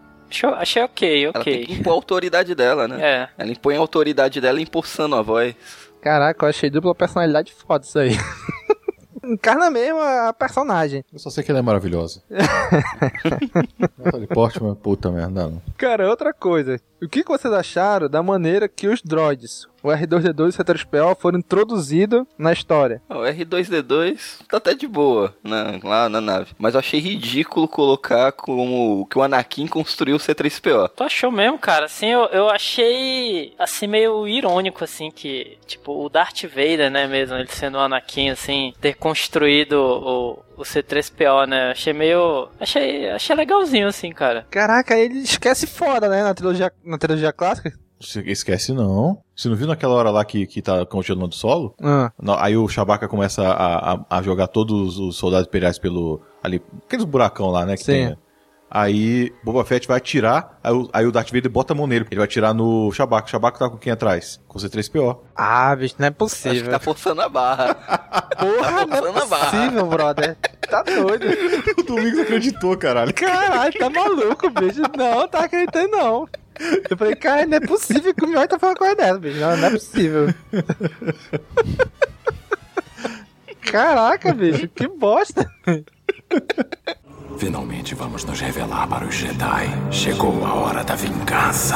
achei, ok, Ela ok. tem que impor a autoridade dela, né? É. Ela impõe a autoridade dela impulsando a voz. Caraca, eu achei dupla personalidade foda isso aí. Encarna mesmo a personagem. Eu só sei que ela é maravilhosa. Natalie Portman, puta merda, não. Cara, outra coisa. O que que vocês acharam da maneira que os droids, o R2D2 e o C3PO, foram introduzidos na história? O R2D2 tá até de boa na, lá na nave. Mas eu achei ridículo colocar como que o Anakin construiu o C3PO. Tu achou mesmo, cara? Assim, eu, eu achei, assim, meio irônico, assim, que, tipo, o Darth Vader, né, mesmo, ele sendo o Anakin, assim, ter construído o, o C3PO, né? Achei meio. Achei, achei legalzinho, assim, cara. Caraca, ele esquece foda, né, na trilogia, na trilogia clássica. Esquece não. Você não viu naquela hora lá que, que tá congelando o solo? Ah. Não, Aí o Chewbacca começa a, a, a jogar todos os soldados imperiais pelo. ali. Aqueles buracão lá, né? Que Sim. tem? Aí Boba Fett vai atirar, aí o, aí o Darth Vader bota a mão nele. Ele vai atirar no Chewbacca. O Chewbacca tá com quem atrás? Com o C3PO. Ah, bicho, não é Acho que possível. tá forçando a barra. Porra, não forçando é a barra. possível, brother. Tá doido. o Domingos acreditou, caralho. Caralho, tá maluco, bicho. Não, tá acreditando não. Eu falei, cara, não é possível que o Mion tá falando coisa dessa, bicho. Não, não é possível. Caraca, bicho, que bosta. Finalmente vamos nos revelar para os Jedi. Chegou a hora da vingança.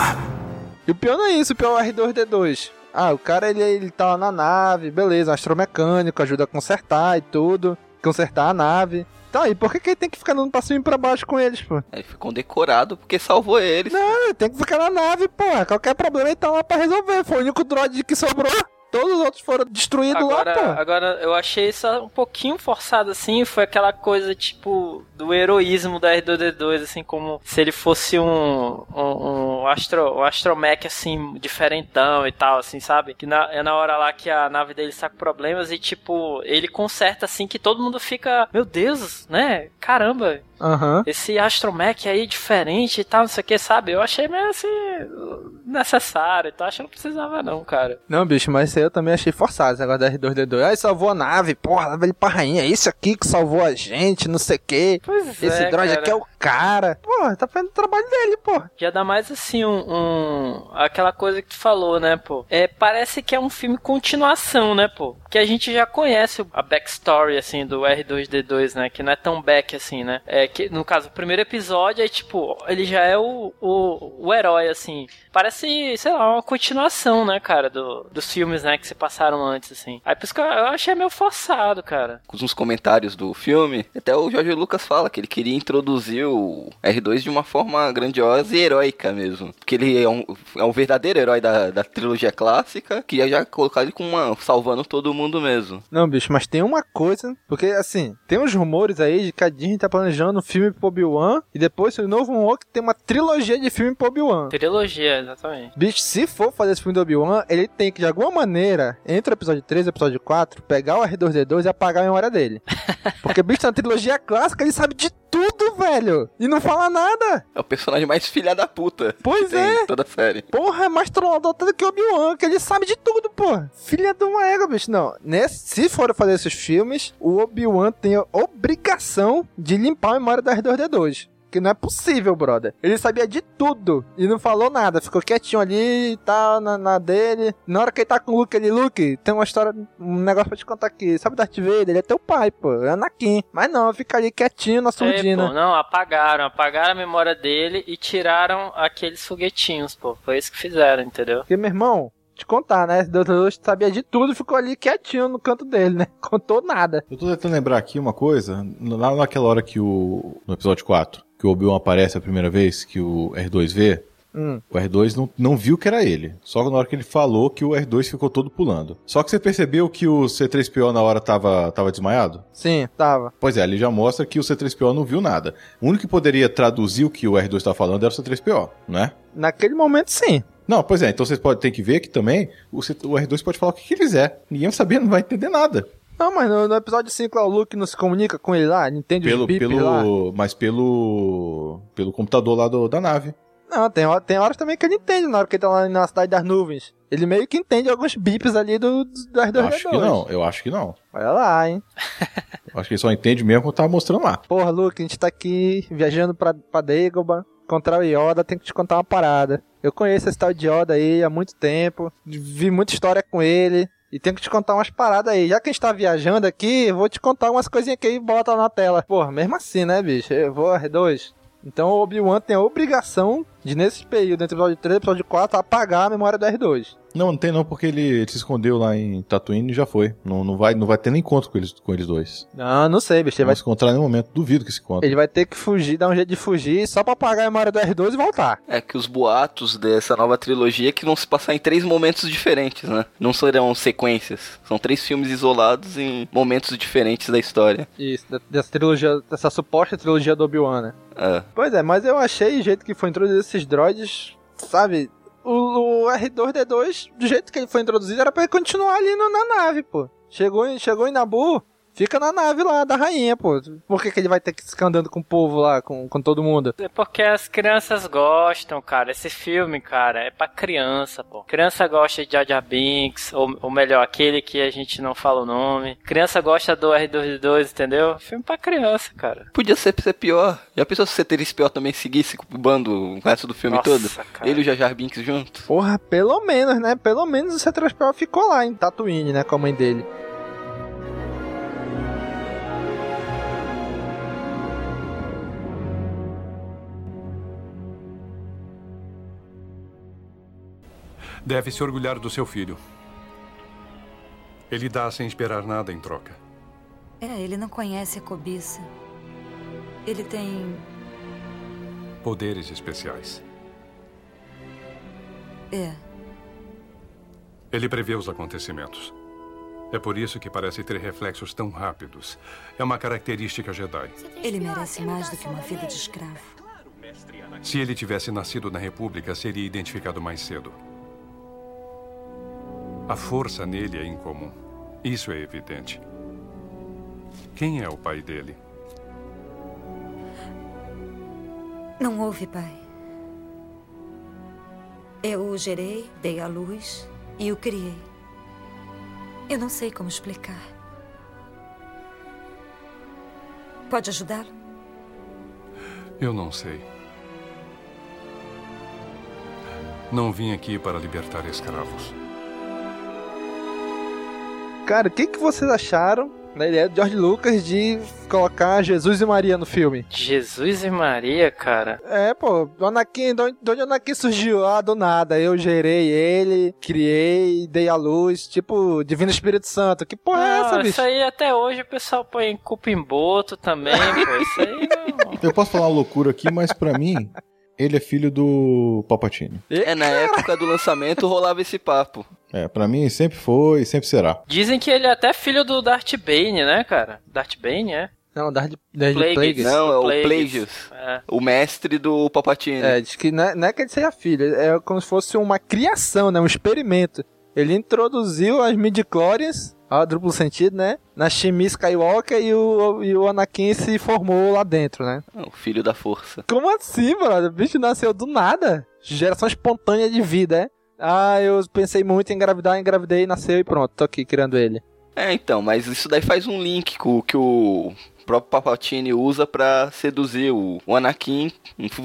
E o pior não é isso, o pior é o R2D2. Ah, o cara ele, ele tá lá na nave, beleza, astromecânico, ajuda a consertar e tudo. Consertar a nave. Tá, e por que, que ele tem que ficar andando pra cima e pra baixo com eles, pô? Ele ficou decorado porque salvou eles. Não, ele tem que ficar na nave, pô. Qualquer problema ele tá lá pra resolver. Foi o único droid que sobrou. Todos os outros foram destruídos Agora, lá, pô. agora, eu achei isso um pouquinho forçado, assim. Foi aquela coisa, tipo, do heroísmo da R2D2, assim, como se ele fosse um, um, um, astro, um astromech, assim, diferentão e tal, assim, sabe? Que na, é na hora lá que a nave dele está com problemas e, tipo, ele conserta, assim, que todo mundo fica, meu Deus, né? Caramba, Aham. esse astromech aí diferente e tal, não sei o que, sabe? Eu achei meio assim, necessário, então acho que não precisava não, cara. Não, bicho, mas isso aí eu também achei forçado, esse negócio da R2D2. Aí salvou a nave, porra, leva ele pra rainha. É isso aqui que salvou a gente, não sei o quê. Pois Esse é, droid aqui é o cara. Porra, tá fazendo o trabalho dele, porra. Já dá mais assim um, um- aquela coisa que tu falou, né, pô? É, parece que é um filme continuação, né, pô? Que a gente já conhece a backstory assim do R2D2, né, que não é tão back assim, né? É que no caso, o primeiro episódio é tipo, ele já é o, o, o herói assim. Parece, sei lá, uma continuação, né, cara, do, dos filmes, né, que se passaram antes assim. Aí por isso que eu, eu achei meio forçado, cara. Com os comentários do filme, até o Jorge Lucas fala que ele queria introduzir o R2 de uma forma grandiosa e heróica mesmo. Porque ele é um, é um verdadeiro herói da, da trilogia clássica, queria já colocar ele com uma. salvando todo mundo mesmo. Não, bicho, mas tem uma coisa, porque assim, tem uns rumores aí de que a Disney tá planejando um filme pro Obi-Wan e depois o novo Walk tem uma trilogia de filme pro Obi-Wan. Trilogia, exatamente. Bicho, se for fazer esse filme do Obi-Wan, ele tem que, de alguma maneira, entre o episódio 3 e o episódio 4, pegar o R2D2 e apagar a memória dele. Porque, bicho, na trilogia clássica ele sabe de tudo, velho. E não fala nada. É o personagem mais filha da puta. Pois é. Toda a série. Porra, é mais trollador do que o Obi-Wan, que ele sabe de tudo, pô. Filha de uma égua, bicho. Não, nesse, se for fazer esses filmes, o Obi-Wan tem a obrigação de limpar a memória da R2D2. Que não é possível, brother. Ele sabia de tudo e não falou nada. Ficou quietinho ali e tal, na, na dele. Na hora que ele tá com o Luke, ele, Luke, tem uma história, um negócio pra te contar aqui. Sabe Darth Vader? Ele é teu pai, pô. É Anakin. Mas não, fica ali quietinho na É, surdina. pô, não, apagaram, apagaram a memória dele e tiraram aqueles foguetinhos, pô. Foi isso que fizeram, entendeu? Porque, meu irmão, te contar, né? Luxo sabia de tudo e ficou ali quietinho no canto dele, né? Contou nada. Eu tô tentando lembrar aqui uma coisa. Lá naquela hora que o. No episódio 4, que o Obi-Wan aparece a primeira vez, que o R2 vê. Hum. O R2 não, não viu que era ele. Só na hora que ele falou que o R2 ficou todo pulando. Só que você percebeu que o C3PO na hora tava, tava desmaiado? Sim, tava. Pois é, ele já mostra que o C3PO não viu nada. O único que poderia traduzir o que o R2 tá falando era o C3PO, não é? Naquele momento, sim. Não, pois é, então vocês podem ter que ver que também o, C- o R2 pode falar o que, que ele quiser. Ninguém vai saber, não vai entender nada. Não, mas no, no episódio 5 lá, o Luke não se comunica com ele lá, ele entende Pelo, os bip lá. pelo, mas pelo, pelo computador lá do- da nave. Não, tem, tem horas também que ele entende, na hora que ele tá lá na Cidade das Nuvens. Ele meio que entende alguns bips ali do, do das dois Acho que não, eu acho que não. Olha lá, hein? Eu acho que ele só entende mesmo quando tá mostrando lá. Porra, Luke, a gente tá aqui viajando pra, pra Dagobah, encontrar o Yoda, tem que te contar uma parada. Eu conheço esse tal de Yoda aí há muito tempo, vi muita história com ele. E tenho que te contar umas paradas aí. Já que a gente tá viajando aqui, vou te contar umas coisinhas que aí bota na tela. Porra, mesmo assim, né, bicho? Eu vou R2. Então o Obi-Wan tem a obrigação de, nesse período, entre o episódio 3 e o episódio 4, apagar a memória do R2. Não, não tem não, porque ele, ele se escondeu lá em Tatooine e já foi. Não, não, vai, não vai ter nem encontro com eles, com eles dois. Não, não sei, bicho. Ele Não vai, se encontrar em nenhum momento. Duvido que se encontre. ele vai ter que fugir, dar um jeito de fugir só pra apagar a memória do R2 e voltar. É que os boatos dessa nova trilogia é que vão se passar em três momentos diferentes, né? Não serão sequências. São três filmes isolados em momentos diferentes da história. Isso, dessa trilogia, dessa suposta trilogia do Obi-Wan, né? É. Pois é, mas eu achei o jeito que foi introduzido esses droids, sabe? O, o R2D2, do jeito que ele foi introduzido, era pra ele continuar ali no- na nave, pô. Chegou, chegou em Nabu, fica na nave lá da rainha, pô. Por que, que ele vai ter que ficar andando com o povo lá, com, com todo mundo? É porque as crianças gostam, cara. Esse filme, cara, é pra criança, pô. Criança gosta de Jar Binks, ou, ou melhor, aquele que a gente não fala o nome. Criança gosta do R2D2, entendeu? Filme pra criança, cara. Podia ser, ser pior. Já pensou se o C3PO também seguisse o bando o resto do filme Nossa, todo? cara. Ele e o Jar Binks juntos? Porra, pelo menos, né? Pelo menos o C3PO ficou lá em Tatooine, né? Com a mãe dele. Deve se orgulhar do seu filho. Ele dá sem esperar nada em troca. É, ele não conhece a cobiça. Ele tem. Poderes especiais. É. Ele prevê os acontecimentos. É por isso que parece ter reflexos tão rápidos. É uma característica Jedi. Ele merece mais do que uma vida de escravo. Se ele tivesse nascido na República, seria identificado mais cedo. A força nele é incomum. Isso é evidente. Quem é o pai dele? Não houve pai. Eu o gerei, dei à luz e o criei. Eu não sei como explicar. Pode ajudá-lo? Eu não sei. Não vim aqui para libertar escravos. Cara, o que, que vocês acharam da ideia do George Lucas de colocar Jesus e Maria no filme? Jesus e Maria, cara. É, pô, o Anakin, de onde, de onde o Anakin surgiu? Ah, do nada. Eu gerei ele, criei, dei a luz, tipo, Divino Espírito Santo. Que porra é essa, Não, bicho? isso aí até hoje o pessoal põe culpa em boto também, pô. Isso aí não. Eu posso falar uma loucura aqui, mas pra mim, ele é filho do Palpatine. É, na época do lançamento rolava esse papo. É, pra mim sempre foi e sempre será. Dizem que ele é até filho do Darth Bane, né, cara? Darth Bane, é? Não, Darth, Darth Plagueis. Plagueis. Não, é o Plagueis. É. O mestre do Palpatine. É, diz que não é, não é que ele seja filho, é como se fosse uma criação, né? Um experimento. Ele introduziu as midi-chlorians, ó, duplo sentido, né? Na Shmi Skywalker e o, e o Anakin se formou lá dentro, né? O filho da força. Como assim, brother? O bicho nasceu do nada. Geração espontânea de vida, é? Ah, eu pensei muito em engravidar, engravidei, nasceu e pronto, tô aqui criando ele. É, então, mas isso daí faz um link com o que o próprio Palpatine usa pra seduzir o Anakin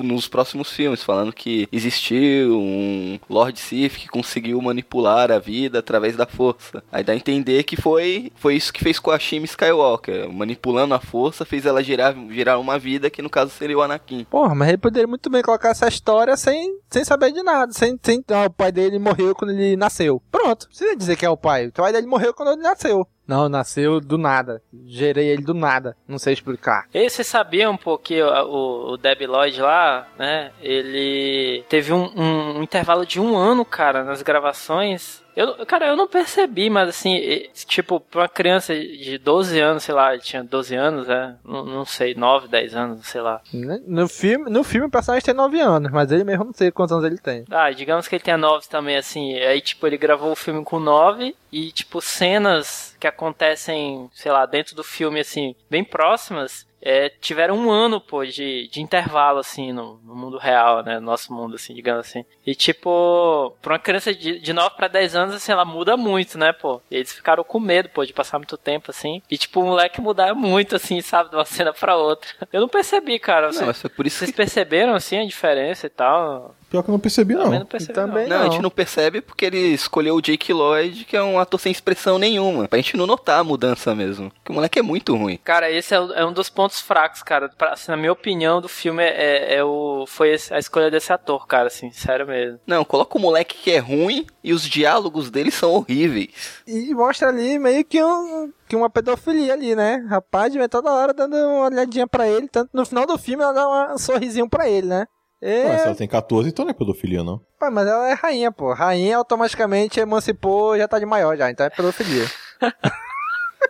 nos próximos filmes, falando que existiu um Lord Sith que conseguiu manipular a vida através da força. Aí dá a entender que foi, foi isso que fez com a Shimi Skywalker, manipulando a força, fez ela gerar, gerar uma vida que no caso seria o Anakin. Porra, mas ele poderia muito bem colocar essa história sem, sem saber de nada, sem, sem ah, o pai dele morreu quando ele nasceu. Pronto, precisa dizer que é o pai. O pai dele morreu quando ele nasceu. Não, nasceu do nada. Gerei ele do nada. Não sei explicar. E vocês sabiam, pô, que o, o, Debi Lloyd lá, né, ele teve um, um- um intervalo de um ano, cara, nas gravações. Eu, cara, eu não percebi, mas assim, tipo, pra uma criança de 12 anos, sei lá, ele tinha 12 anos, né, não, não sei, 9, 10 anos, sei lá. Né? No filme, no filme o personagem tem 9 anos, mas ele mesmo não sei quantos anos ele tem. Ah, digamos que ele tenha 9 também, assim, aí, tipo, ele gravou o filme com 9 e, tipo, cenas que acontecem, sei lá, dentro do filme, assim, bem próximas, é, tiveram um ano, pô, de, de intervalo, assim, no, no mundo real, né? No nosso mundo, assim, digamos assim. E, tipo, pra uma criança de, de 9 pra 10 anos, assim, ela muda muito, né, pô? E eles ficaram com medo, pô, de passar muito tempo, assim. E, tipo, o moleque mudar muito, assim, sabe? De uma cena pra outra. Eu não percebi, cara. Não, foi por isso Vocês que... perceberam, assim, a diferença e tal? Pior que eu não percebi, não. Também não percebi, Também Não, a gente não percebe porque ele escolheu o Jake Lloyd, que é um ator sem expressão nenhuma. Pra gente não notar a mudança mesmo. Porque o moleque é muito ruim. Cara, esse é, é um dos pontos fracos, cara. Pra- assim, na minha opinião, do filme é, é o, foi a escolha desse ator, cara, assim, sério mesmo. Não, coloca o moleque que é ruim e os diálogos dele são horríveis. E mostra ali meio que, um, que uma pedofilia ali, né? Rapaz, vai toda hora dando uma olhadinha pra ele. Tanto no final do filme ela dá um sorrisinho pra ele, né? É, Ué, se ela tem 14, então não é pedofilia, não. pá, mas ela é rainha, pô. Rainha automaticamente emancipou, já tá de maior já, então é pedofilia.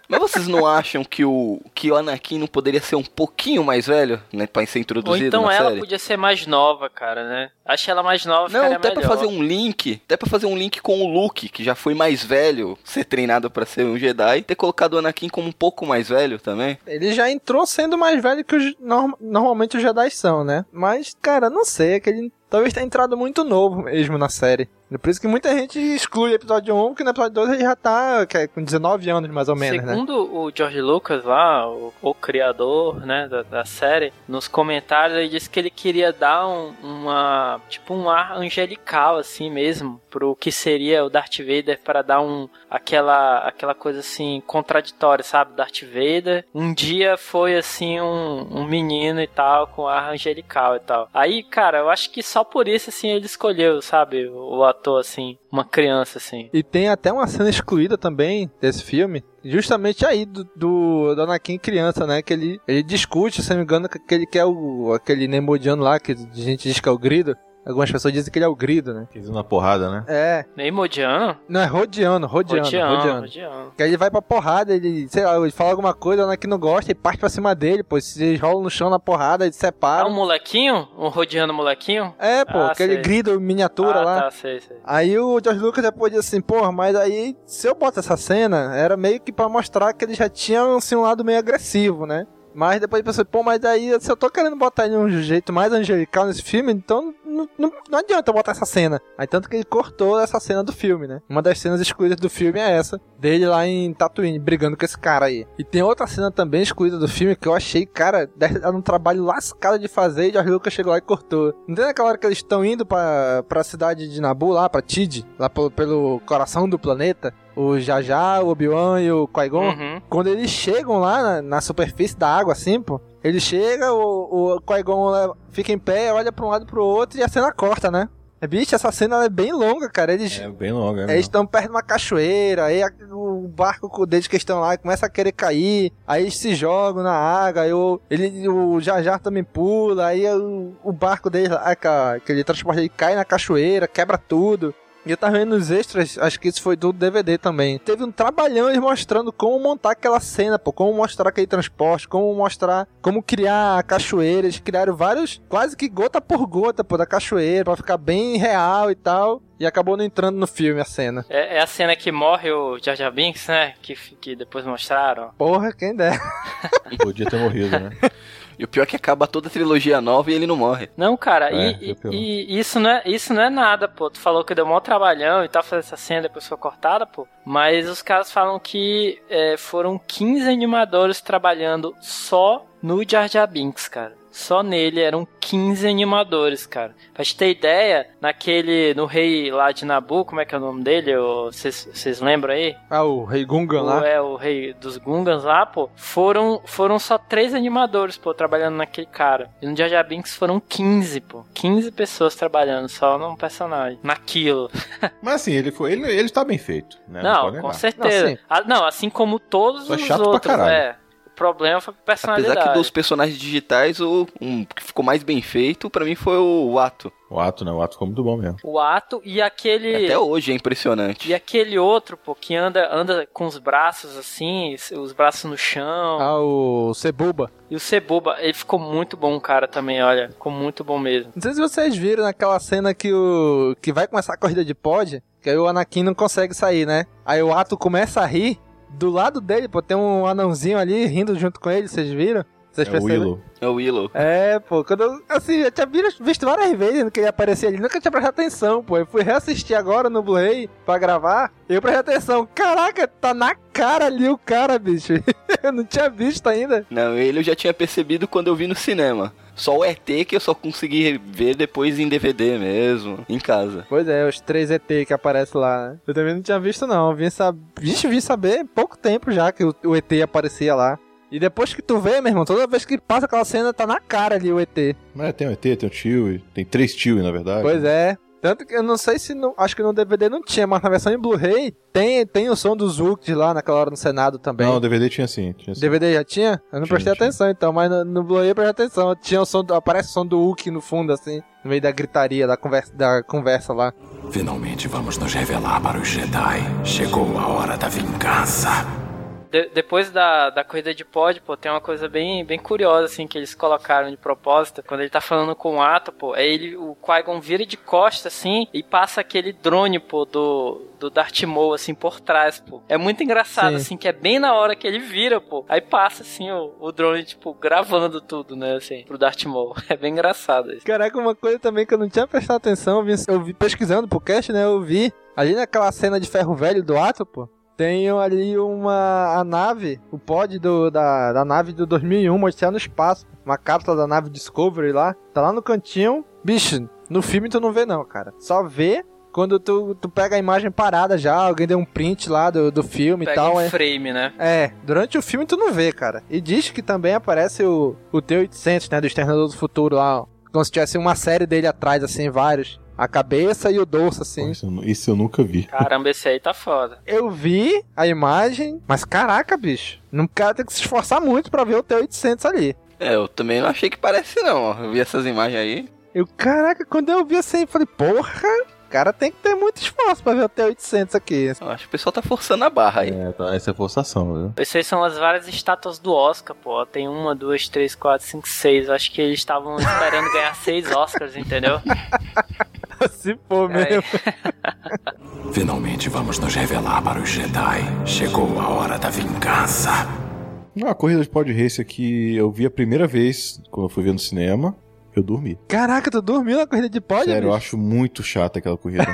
Mas vocês não acham que o, que o Anakin não poderia ser um pouquinho mais velho, né? Pra ser Ou introduzido então na ela série? podia ser mais nova, cara, né? Acho ela mais nova Não, até melhor. pra fazer um link, até pra fazer um link com o Luke, que já foi mais velho, ser treinado pra ser um Jedi, e ter colocado o Anakin como um pouco mais velho também. Ele já entrou sendo mais velho que os, norm- normalmente os Jedi são, né? Mas, cara, não sei, é que ele talvez tenha entrado muito novo mesmo na série. É por isso que muita gente exclui o episódio 1, porque no episódio 2 ele já tá é, com 19 anos, mais ou menos, né? Segundo o George Lucas lá, o, o criador, né, da, da série, nos comentários ele disse que ele queria dar um, uma, tipo um ar angelical assim mesmo, pro que seria o Darth Vader para dar um aquela aquela coisa assim contraditória, sabe? Darth Vader um dia foi assim um, um menino e tal com ar angelical e tal. Aí, cara, eu acho que só por isso assim ele escolheu, sabe, o, o assim, uma criança assim. E tem até uma cena excluída também desse filme, justamente aí do, do, do Anakin criança, né? Que ele, ele discute, se não me engano, que aquele que é o aquele Nemodiano lá, que a gente diz que é o Grido. Algumas pessoas dizem que ele é o Grido, né? Eles na porrada, né? É. Neimodiano? Não, é Rodiano, Rodiano, Rodiano, Rodiano. Rodiano. Que aí ele vai pra porrada, ele, sei lá, ele fala alguma coisa, o Anakin não gosta e parte pra cima dele, pô. Eles rolam no chão na porrada, eles É separam. um molequinho? Um Rodiano molequinho? É, pô, Ah, aquele sei. grido miniatura ah, lá. tá, sei, sei. Aí o George Lucas depois disse assim, porra, mas aí se eu boto essa cena, era meio que pra mostrar que ele já tinha assim, um lado meio agressivo, né? Mas depois pensei, pô, mas aí se eu tô querendo botar ele de um jeito mais angelical nesse filme, então não, não, não adianta eu botar essa cena. Aí tanto que ele cortou essa cena do filme, né? Uma das cenas excluídas do filme é essa, dele lá em Tatooine, brigando com esse cara aí. E tem outra cena também excluída do filme que eu achei, cara, era um trabalho lascado de fazer e George Lucas chegou lá e cortou. Não tem naquela hora que eles estão indo pra, pra cidade de Nabu, lá pra Tid, lá pelo, pelo coração do planeta? O Jajá, o Obi-Wan e o Qui-Gon. Uhum. Quando eles chegam lá na, na superfície da água, assim, pô, ele chega, o, o Qui-Gon fica em pé, olha pra um lado e pro outro e a cena corta, né? É, Bicho, essa cena ela é bem longa, cara. Eles É bem longa, é eles estão perto de uma cachoeira, aí a- o barco com- deles que estão lá começa a querer cair, aí eles se jogam na água, aí o, ele, o Jar Jar também pula, aí o, o barco deles lá, ca- que ele transporta, ele cai na cachoeira, quebra tudo. E eu tava vendo nos extras, acho que isso foi do DVD também. Teve um trabalhão eles mostrando como montar aquela cena, pô, como mostrar aquele transporte, como mostrar, como criar a cachoeira. Eles criaram vários, quase que gota por gota, pô, da cachoeira, pra ficar bem real e tal. E acabou não entrando no filme a cena. É, é a cena que morre o Jar Jar Binks, né? Que, que depois mostraram. Porra, quem der. Podia ter morrido, né? E o pior é que acaba toda a trilogia nova e ele não morre. Não, cara, É, e, é e- isso, não é, isso não é nada, pô. Tu falou que deu maior trabalhão e tal, fazer essa cena, depois foi cortada, pô. Mas os caras falam que é, foram 15 animadores trabalhando só no Jar Jar Binks, cara. Só nele eram 15 animadores, cara. Pra te ter ideia, naquele. No rei lá de Nabu, como é que é o nome dele? Vocês lembram aí? Ah, o Rei Gungan O, lá. é, o rei dos Gungans lá, pô. Foram, foram só três animadores, pô, trabalhando naquele cara. E no Jar Binks foram 15, pô. 15 pessoas trabalhando só num personagem. Naquilo. Mas assim, ele foi. Ele, ele tá bem feito, né? Não, pode com certeza. Não, sim. Ah, não, assim como todos é os chato pra outros, caralho. é. O problema foi a personalidade. Apesar que dos personagens digitais, o um que ficou mais bem feito, pra mim, foi o Ato. O ato, né? O ato ficou muito bom mesmo. O ato e aquele. Até hoje é impressionante. E aquele outro, pô, que anda, anda com os braços assim, os braços no chão. Ah, o Cebuba. E o Ceboba, ele ficou muito bom, cara, também, olha. Ficou muito bom mesmo. Não sei se vocês viram naquela cena que o. que vai começar a corrida de pod, que aí o Anakin não consegue sair, né? Aí o Ato começa a rir. Do lado dele, pô, tem um anãozinho ali rindo junto com ele, vocês viram? Vocês É o? Willow. É o Willow. É, pô, quando eu, assim, já tinha visto, visto várias vezes que ele aparecia ali, nunca tinha prestado atenção, pô. Eu fui reassistir agora no Blu-ray pra gravar, e eu prestei atenção. Caraca, tá na cara ali o cara, bicho. eu não tinha visto ainda. Não, ele eu já tinha percebido quando eu vi no cinema. Só o ET que eu só consegui ver depois em DVD mesmo, em casa. Pois é, os três ET que aparecem lá, né? Eu também não tinha visto, não. Eu vim, sab... Vixe, vim saber pouco tempo já que o, ET aparecia lá. E depois que tu vê, meu irmão, toda vez que passa aquela cena, tá na cara ali o ET. Mas tem o ET, tem o Chewie, tem três Chewie, na verdade. Pois é. Tanto que eu não sei se. No, acho que no DVD não tinha, mas na versão em Blu-ray tem, tem o som dos Zulks lá naquela hora no Senado também. Não, o DVD tinha sim. Tinha sim. DVD já tinha? Eu não Tinha, prestei tinha. atenção então, mas no, no Blu-ray eu prestei atenção. Tinha o som do- aparece o som do Hulk no fundo, assim, no meio da gritaria, da conversa, da conversa lá. Finalmente vamos nos revelar para os Jedi. Chegou a hora da vingança. De- depois da, da corrida de pod, pô, tem uma coisa bem, bem curiosa, assim, que eles colocaram de propósito. Quando ele tá falando com o Ato, pô, aí ele, o Qui-Gon vira de costas, assim, e passa aquele drone, pô, do, do Darth Maul, assim, por trás, pô. É muito engraçado, Sim. assim, que é bem na hora que ele vira, pô. Aí passa, assim, o, o drone, tipo, gravando tudo, né, assim, pro Darth Maul. É bem engraçado isso. Caraca, uma coisa também que eu não tinha prestado atenção, eu vi, eu vi pesquisando pro cast, né? Eu vi ali naquela cena de ferro velho do Ato, pô. Tem ali uma a nave, o pod do, da, da nave do 2001, mostrando no espaço. Uma cápsula da nave Discovery lá. Tá lá no cantinho. Bicho, no filme tu não vê não, cara. Só vê quando tu, tu pega a imagem parada já, alguém deu um print lá do, do filme e Pega tal. em é- frame, né? é, durante o filme tu não vê, cara. E diz que também aparece o, o T-800, né, do Exterminador do Futuro lá, ó. Como se tivesse uma série dele atrás, assim, vários. A cabeça e o dorso, assim. Isso, eu nunca vi. Caramba, esse aí tá foda. Eu vi a imagem, mas caraca, bicho. Não cara tem que se esforçar muito pra ver o T-800 ali. É, eu também não achei que parece não. Eu vi essas imagens aí. Eu, caraca, quando eu vi assim, eu falei, porra, o cara tem que ter muito esforço pra ver o T-800 aqui. Eu acho que o pessoal tá forçando a barra aí. É, tá, essa é forçação, viu? Essas são as várias estátuas do Oscar, pô. Tem uma, duas, três, quatro, cinco, seis. Eu Acho que eles estavam esperando ganhar seis Oscars, entendeu? Se for mesmo. Finalmente vamos nos revelar para os Jedi. Chegou a hora da vingança. Uma corrida de pod race que eu vi a primeira vez quando eu fui ver no cinema, eu dormi. Caraca, tu dormiu na corrida de pódio, Sério, eu bicho? acho muito chata aquela corrida.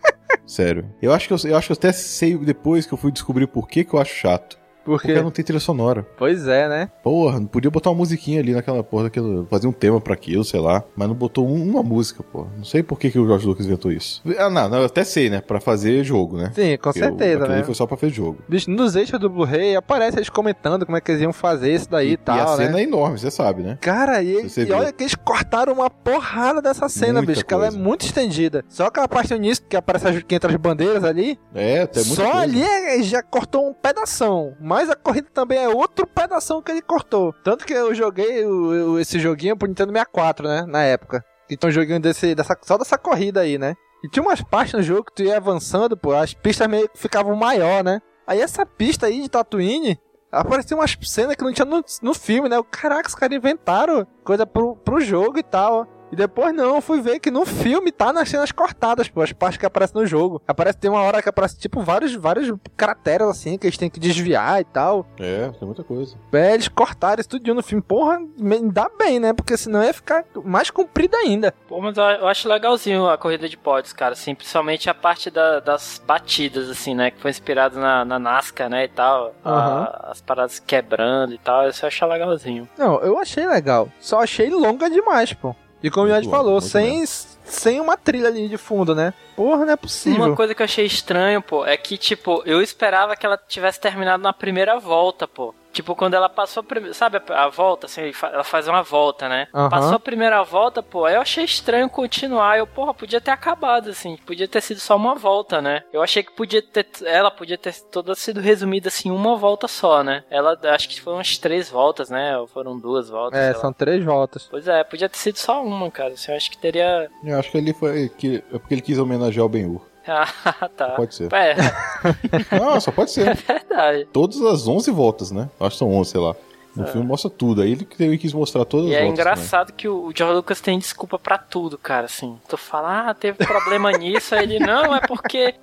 Sério. Eu acho, que eu, eu acho que eu até sei depois que eu fui descobrir por que, que eu acho chato. Por Porque não tem trilha sonora. Pois é, né? Porra, não podia botar uma musiquinha ali naquela porra, daquilo, fazer um tema pra aquilo, sei lá. Mas não botou um- uma música, pô. Não sei por que, que o George Lucas inventou isso. Ah, não, não, eu até sei, né? Pra fazer jogo, né? Sim, com Porque certeza, o, né? foi só pra fazer jogo. Bicho, nos extras do Blu-ray aparece eles comentando como é que eles iam fazer isso daí e, E tal, a cena né? é enorme, você sabe, né? Cara, e, e olha que eles cortaram uma porrada dessa cena, Muita bicho, que ela é coisa. muito estendida. Só aquela parte no início que aparece as, que entra as bandeiras ali, É, até muita só coisa. ali é- já cortou um pedação. Mas a corrida também é outro pedação que ele cortou. Tanto que eu joguei o- o- esse joguinho pro Nintendo 64, né? Na época. Então, joguinho desse, dessa, só dessa corrida aí, né? E tinha umas partes no jogo que tu ia avançando, pô, as pistas meio que ficavam maior, né? Aí essa pista aí de Tatooine, apareciam umas cenas que não tinha no, no filme, né? Caraca, os caras inventaram coisa pro, pro jogo e tal. E depois não, eu fui ver que no filme tá nas cenas cortadas, pô, as partes que aparecem no jogo. Aparece, tem uma hora que aparece, tipo, vários, vários crateras assim, que eles têm que desviar e tal. É, tem muita coisa. É, eles cortaram isso tudo no filme. Porra, dá bem, né? Porque senão ia ficar mais comprido ainda. Pô, mas eu, acho legalzinho a corrida de pods, cara, assim, principalmente a parte da- das batidas, assim, né, que foi inspirado na, na NASCAR, né, e tal, a- Aham. as paradas quebrando e tal, isso eu acho legalzinho. Não, eu achei legal. Só achei longa demais, pô. E como o longa, falou, sem, sem uma trilha ali de fundo, né? Porra, não é possível. Uma coisa que eu achei estranho, pô, é que, tipo, eu esperava que ela tivesse terminado na primeira volta, pô. Tipo, quando ela passou a primeira. Sabe a, volta, assim, ela faz uma volta, né? Aham. Passou a primeira volta, pô, aí eu achei estranho continuar. Eu, porra, podia ter acabado, assim. Podia ter sido só uma volta, né? Eu achei que podia ter. Ela podia ter toda sido resumida, assim, uma volta só, né? Ela, acho que foram umas três voltas, né? Ou foram duas voltas. É, são lá. três voltas. Pois é, podia ter sido só uma, cara. Assim, eu acho que teria. Eu acho que ali foi que, é porque ele quis homenagear o Ben-Hur. Ah, tá. Pode ser. É, Não, só pode ser. verdade. Todas as 11 voltas, né? Acho que são 11, sei lá. No é. filme mostra tudo. Aí ele, ele quis mostrar todas e as E é engraçado que o, George Lucas tem desculpa para tudo, cara, assim. Tu fala, ah, teve problema nisso, aí ele, não, é porque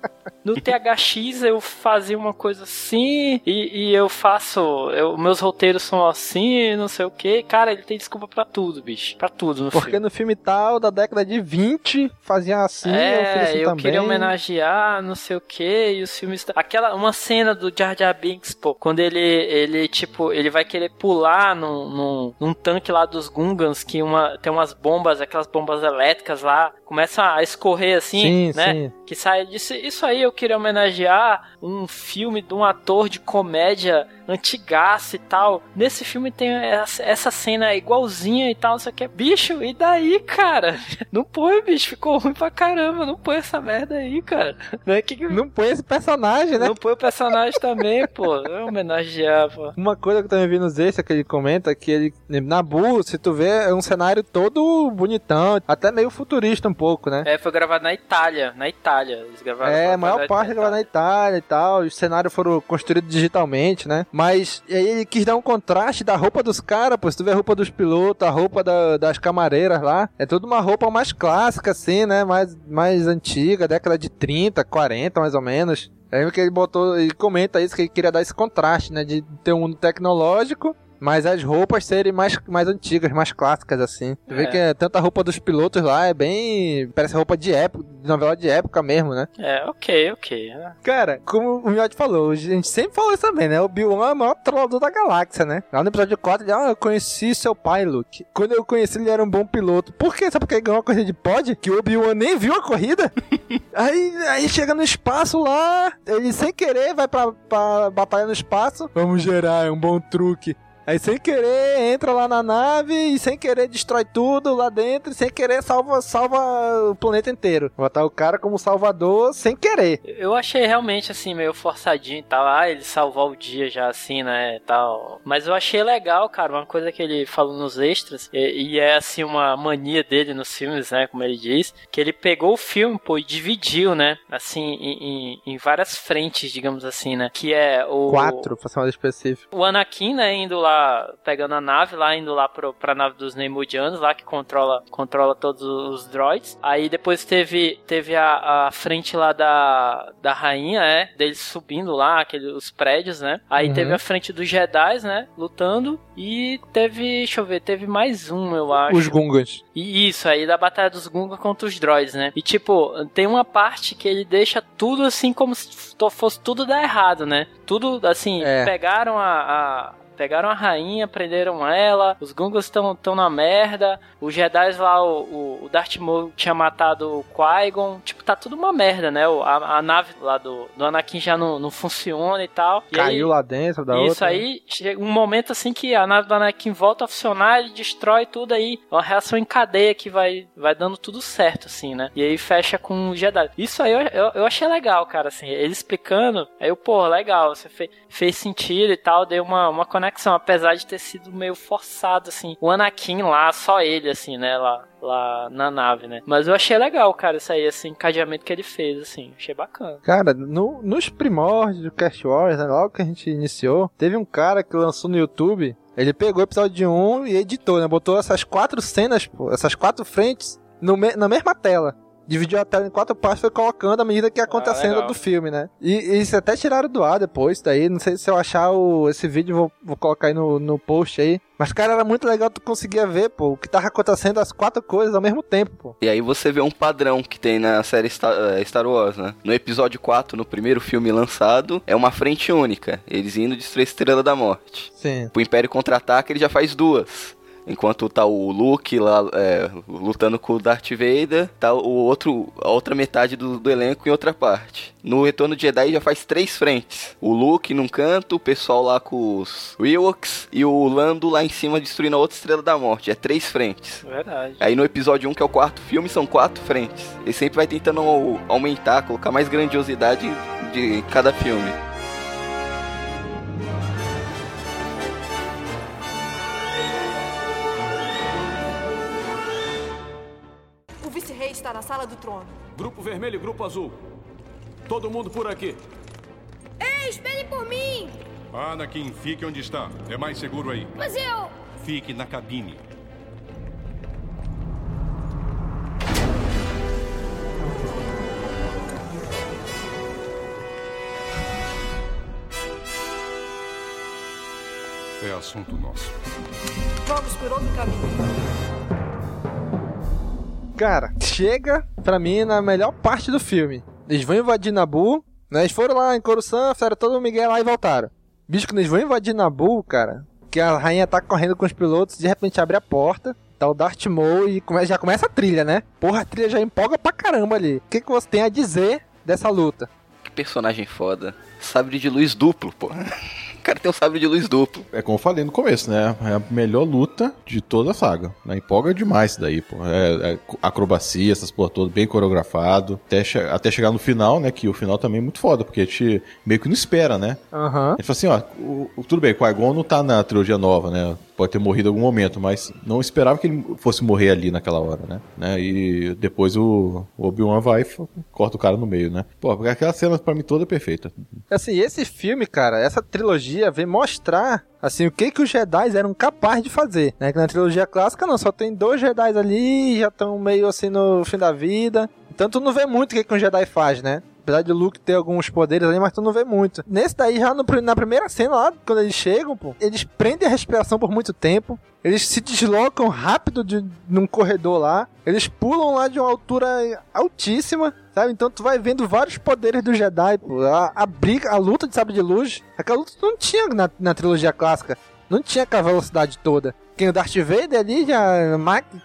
no THX eu fazia uma coisa assim, e, e eu faço, eu, meus roteiros são assim, não sei o que. Cara, ele tem desculpa para tudo, bicho. Pra tudo no Porque filme. no filme tal, da década de 20, fazia assim, é, eu, assim eu também. queria homenagear, não sei o que, e os filmes... Aquela, uma cena do Jar Jar Binks, pô, quando ele, ele tipo, ele vai querer pular num, num, num tanque lá dos Gungans, que uma, tem umas bombas, aquelas bombas elétricas lá, começa a escorrer assim, sim, né? Sim. Que sai disso. Isso aí eu queria homenagear um filme de um ator de comédia antigaço e tal. Nesse filme tem essa cena igualzinha e tal, não sei o que. Bicho, e daí, cara? Não põe, bicho, ficou ruim pra caramba. Não põe essa merda aí, cara. Não, é que... não põe esse personagem, né? Não põe o personagem também, pô. É homenagear, pô. Uma coisa que eu também vi nos extras que ele comenta que ele, Nabu, se tu vê, é um cenário todo bonitão, até meio futurista um pouco, né? É, foi gravado na Itália, na Itália. Eles gravaram é, a maior parte é gravada na Itália e tal. Os cenários foram construídos digitalmente, né? Mas aí ele quis dar um contraste da roupa dos caras, pô. Se tu vê a roupa dos pilotos, a roupa da, das camareiras lá, é tudo uma roupa mais clássica, assim, né? Mais, mais antiga, década de 30, 40, mais ou menos. Aí que ele botou, ele comenta isso, que ele queria dar esse contraste, né? De ter um mundo tecnológico mas as roupas serem mais, mais antigas, mais clássicas, assim. Tu é. vê que é, tanta roupa dos pilotos lá é bem. Parece roupa de época, de novela de época mesmo, né? É, ok, ok. Cara, como o Miotti falou, a gente sempre falou isso também, né? O Bill é o maior trollador da galáxia, né? Lá no episódio 4, ele, ah, eu conheci seu pai, Luke. Quando eu conheci, ele era um bom piloto. Por quê? Sabe porque ele ganhou uma corrida de pod? Que o Obi-Wan nem viu a corrida? aí, aí chega no espaço lá, ele sem querer vai pra, pra batalha no espaço. Vamos gerar, é um bom truque. Aí sem querer entra lá na nave e sem querer destrói tudo lá dentro e sem querer salva, salva o planeta inteiro. Botar o cara como salvador sem querer. Eu achei realmente assim meio forçadinho e tal. Ah, ele salvar o dia já assim, né, tal. Mas eu achei legal, cara, uma coisa que ele falou nos extras e, e é assim uma mania dele nos filmes, né, como ele diz, que ele pegou o filme, pô, e dividiu, né, assim, em, em, em várias frentes, digamos assim, né, que é o... Quatro, pra ser mais específico. O Anakin, né, indo lá pegando a nave lá, indo lá pro, pra nave dos Neimoidianos, lá que controla, controla todos os droids. Aí depois teve, teve a, a frente lá da, da rainha, é, deles subindo lá, aquele, os prédios, né? Aí uhum. teve a frente dos Jedi, né? Lutando. E teve, deixa eu ver, teve mais um, eu acho. Os Gungans. E isso, aí da batalha dos Gungans contra os droids, né? E tipo, tem uma parte que ele deixa tudo assim como se fosse tudo dar errado, né? Tudo assim, é. pegaram a, a Pegaram a rainha, prenderam ela, os Gungans estão tão na merda, os Jedi lá, o, o Darth Maul tinha matado o Qui-Gon, tipo, tá tudo uma merda, né? A, a nave lá do, do Anakin já não, não funciona e tal. E Caiu aí, lá dentro da isso outra. Isso aí, chega um momento assim que a nave do Anakin volta a funcionar, ele destrói tudo aí, uma reação em cadeia que vai, vai dando tudo certo, assim, né? E aí fecha com o Jedi. Isso aí eu, eu, eu achei legal, cara, assim, ele explicando, aí eu, pô, legal, você fez, fez sentido e tal, deu uma, uma conexão conexão, apesar de ter sido meio forçado, assim. O Anakin lá, só ele, assim, né, lá, lá na nave, né. Mas eu achei legal, cara, isso aí, esse encadeamento que ele fez, assim, achei bacana. Cara, no, nos primórdios do Cast Wars, né, logo que a gente iniciou, teve um cara que lançou no YouTube, ele pegou o episódio 1 e editou, né, botou essas quatro cenas, pô, essas quatro frentes no me na mesma tela dividiu a tela em quatro partes foi colocando à medida que ia acontecendo ah, do filme, né? E, e isso até tiraram do ar depois, daí, não sei se eu achar o, esse vídeo, vou, vou colocar aí no, no post aí. Mas, cara, era muito legal tu conseguia ver, pô, o que tava acontecendo as quatro coisas ao mesmo tempo, pô. E aí você vê um padrão que tem na série Star, eh, Star Wars, né? No episódio 4, no primeiro filme lançado, é uma frente única. Eles indo destruir a Estrela da Morte. Sim. O Império Contra-Ataca, ele já faz duas. Enquanto tá o Luke lá é, lutando com o Darth Vader, tá o outro, a outra metade do, do, elenco em outra parte. No Retorno de Jedi já faz três frentes. O Luke num canto, o pessoal lá com os Ewoks e o Lando lá em cima destruindo a outra Estrela da Morte. É três frentes. Verdade. Aí no episódio 1, que é o quarto filme, são quatro frentes. Ele sempre vai tentando aumentar, colocar mais grandiosidade de cada filme. Na sala do trono. Grupo vermelho e grupo azul. Todo mundo por aqui. Ei, espere por mim! Anakin, fique onde está. É mais seguro aí. Mas eu... Fique na cabine. É assunto nosso. Vamos por outro caminho. Cara, chega pra mim na melhor parte do filme. Eles vão invadir Nabu, né? Eles foram lá em Coruscant, fizeram todo o Miguel lá e voltaram. Bicho, quando eles vão invadir Nabu, cara, que a rainha tá correndo com os pilotos, de repente abre a porta, tá o Darth Maul e come, já começa a trilha, né? Porra, a trilha já empolga pra caramba ali. O que, que você tem a dizer dessa luta? Que personagem foda. Sabre de luz duplo, pô. O cara tem um sabre de luz duplo. É como eu falei no começo, né? É a melhor luta de toda a saga. Né? Empolga demais isso daí, pô. É, é acrobacia, essas porra todas, bem coreografado. Até, che até chegar no final, né? Que o final também é muito foda, porque a gente meio que não espera, né? Aham. A gente fala assim, ó, o, o- tudo bem, o Qui-Gon não tá na trilogia nova, né? Pode ter morrido em algum momento, mas não esperava que ele fosse morrer ali naquela hora, né? né? E depois o, Obi-Wan vai e corta o cara no meio, né? Pô, aquela cena pra mim toda é perfeita. Assim, esse filme, cara, essa trilogia vem mostrar assim o que que os Jedi eram capazes de fazer, né? Que na trilogia clássica não, só tem dois Jedi ali, já estão meio assim no fim da vida. Então tu não vê muito o que que um Jedi faz, né? Apesar de Luke ter alguns poderes ali, mas tu não vê muito. Nesse daí, já no na primeira cena lá, quando eles chegam, pô, eles prendem a respiração por muito tempo. Eles se deslocam rápido de, num corredor lá. Eles pulam lá de uma altura altíssima, sabe? Então tu vai vendo vários poderes do Jedi, pô. A, a briga, a luta de sabre de luz. Aquela luta não tinha na, na trilogia clássica. Não tinha aquela velocidade toda. Quem o Darth Vader ali já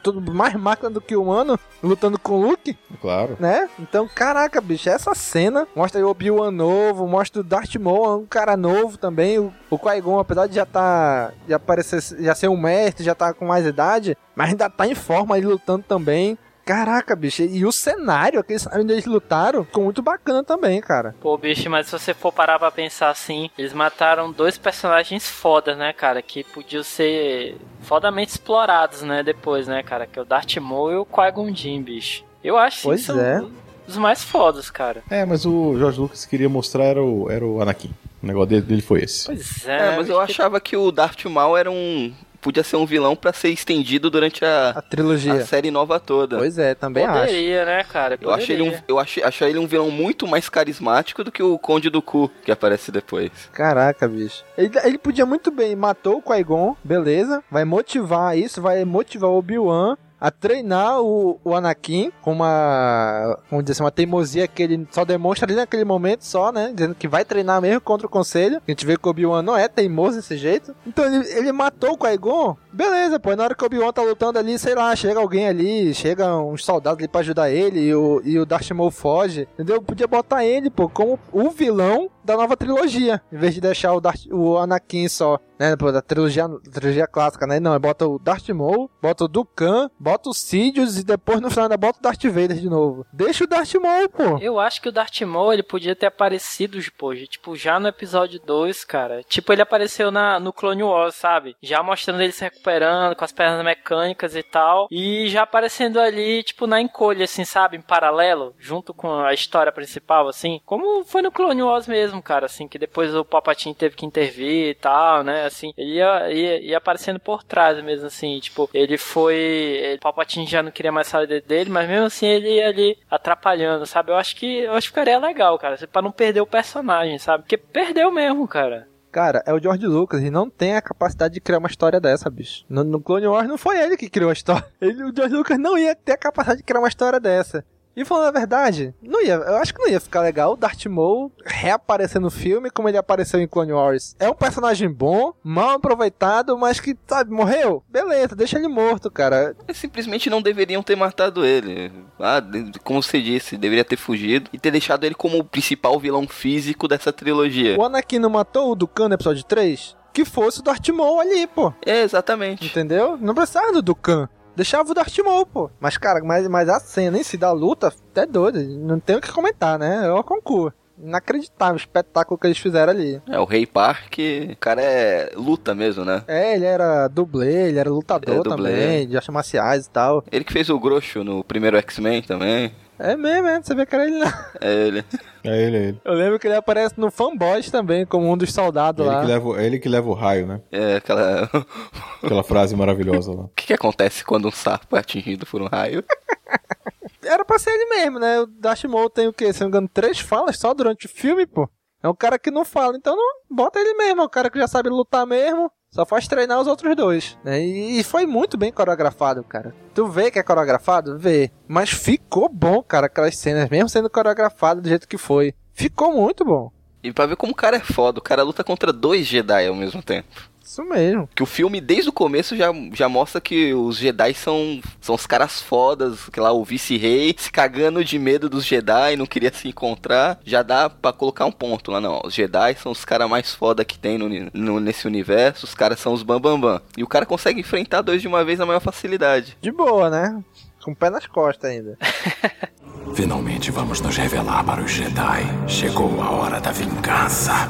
tudo mais máquina do que humano lutando com o Luke, Claro. né? Então, caraca, bicho, essa cena mostra aí o Obi-Wan novo, mostra o Darth Maul, um cara novo também. O, o Qui-Gon, apesar de já tá, já parecer, já ser um mestre, já tá com mais idade, mas ainda tá em forma ali lutando também. Caraca, bicho, e o cenário, aquele cenário onde eles lutaram, ficou muito bacana também, cara. Pô, bicho, mas se você for parar pra pensar assim, eles mataram dois personagens fodas, né, cara? Que podiam ser fodamente explorados, né, depois, né, cara? Que é o Darth Maul e o Qui-Gon Jinn, bicho. Eu acho Pois que são é. os mais fodas, cara. É, mas o George Lucas queria mostrar era o, era o Anakin. O negócio dele, dele foi esse. Pois É, mas eu achava que o Darth Maul era um. Podia ser um vilão pra ser estendido durante a, A trilogia. a série nova toda. Pois é, também acho. Poderia, né, cara? Eu achei, ele um, Poderia. eu achei, achei ele um vilão muito mais carismático do que o Conde do Cu, que aparece depois. Caraca, bicho. Ele, ele podia muito bem, matou o Qui-Gon, beleza. Vai motivar isso, vai motivar o Obi-Wan a treinar o, o Anakin com uma, vamos dizer assim, uma teimosia que ele só demonstra ali naquele momento só, né? Dizendo que vai treinar mesmo contra o conselho. A gente vê que o Obi-Wan não é teimoso desse jeito. Então ele, ele matou o Qui-Gon, beleza, pô. Na hora que o Obi-Wan tá lutando ali, sei lá, chega alguém ali, chega uns soldados ali pra ajudar ele e o, e o Darth Maul foge, entendeu? Podia botar ele, pô, como o vilão da nova trilogia, em vez de deixar o, Darth, o Anakin só, né, pô, da trilogia, trilogia clássica, né? Não, bota o Darth Maul, bota o Dukan, bota o Sidious e depois no final ainda bota o Darth Vader de novo. Deixa o Darth Maul, pô. Eu acho que o Darth Maul, ele podia ter aparecido, pô, tipo, já no episódio 2, cara. Tipo, ele apareceu na, no Clone Wars, sabe? Já mostrando ele se recuperando, com as pernas mecânicas e tal. E já aparecendo ali, tipo, na encolha, assim, sabe? Em paralelo, junto com a história principal, assim. Como foi no Clone Wars mesmo, cara, assim, que depois o Palpatine teve que intervir e tal, né? Assim, ele ia, ia, ia aparecendo por trás mesmo, assim, tipo, ele foi. Ele, o Palpatine já não queria mais saber dele, mas mesmo assim ele ia ali atrapalhando, sabe? Eu acho que eu acho que ficaria legal, cara, pra não perder o personagem, sabe? Porque perdeu mesmo, cara. Cara, é o George Lucas e não tem a capacidade de criar uma história dessa, bicho. No, no Clone Wars não foi ele que criou a história. Ele, o George Lucas não ia ter a capacidade de criar uma história dessa. E falando a verdade, não ia, eu acho que não ia ficar legal o Darth Maul reaparecer no filme como ele apareceu em Clone Wars. É um personagem bom, mal aproveitado, mas que, sabe, morreu? Beleza, deixa ele morto, cara. Simplesmente não deveriam ter matado ele. Ah, como você disse, deveria ter fugido e ter deixado ele como o principal vilão físico dessa trilogia. O Anakin não matou o Dukan no episódio 3? Que fosse o Darth Maul ali, pô. É, exatamente. Entendeu? Não precisava do Dukan. Deixava o Darth Maul, pô. Mas, cara, mas, mas a cena em si da luta, até doido. Não tem o que comentar, né? Eu concluo. inacreditável o espetáculo que eles fizeram ali. É, o Rei Park, o cara é luta mesmo, né? É, ele era dublê, ele era lutador É, dublê. também, de artes marciais e tal. Ele que fez o Grosso no primeiro X-Men também. É mesmo, é, você vê que era ele não. É ele. É ele, é ele. Eu lembro que ele aparece no Fanboys também, como um dos soldados Ele lá. que leva, é ele que leva o raio, né? É, aquela. Aquela frase maravilhosa lá. O que, que acontece quando um sapo é atingido por um raio? Era pra ser ele mesmo, né? O Dash Maul tem o quê? Se não me engano, três falas só durante o filme, pô. É um cara que não fala, então não bota ele mesmo. É um cara que já sabe lutar mesmo. Só faz treinar os outros dois. Né? E, e foi muito bem coreografado, cara. Tu vê que é coreografado? Vê. Mas ficou bom, cara, aquelas cenas, mesmo sendo coreografado do jeito que foi. Ficou muito bom. E pra ver como o cara é foda, o cara luta contra dois Jedi ao mesmo tempo. Isso mesmo. Que o filme, desde o começo, já, já mostra que os Jedi são, são os caras fodas, que lá o vice-rei se cagando de medo dos Jedi, não queria se encontrar. Já dá pra colocar um ponto lá, não. Os Jedi são os caras mais foda que tem no, no- nesse universo, os caras são os bambambam. Bam, bam. E o cara consegue enfrentar dois de uma vez na maior facilidade. De boa, né? Com o pé nas costas ainda. Finalmente vamos nos revelar para os Jedi. Chegou a hora da vingança.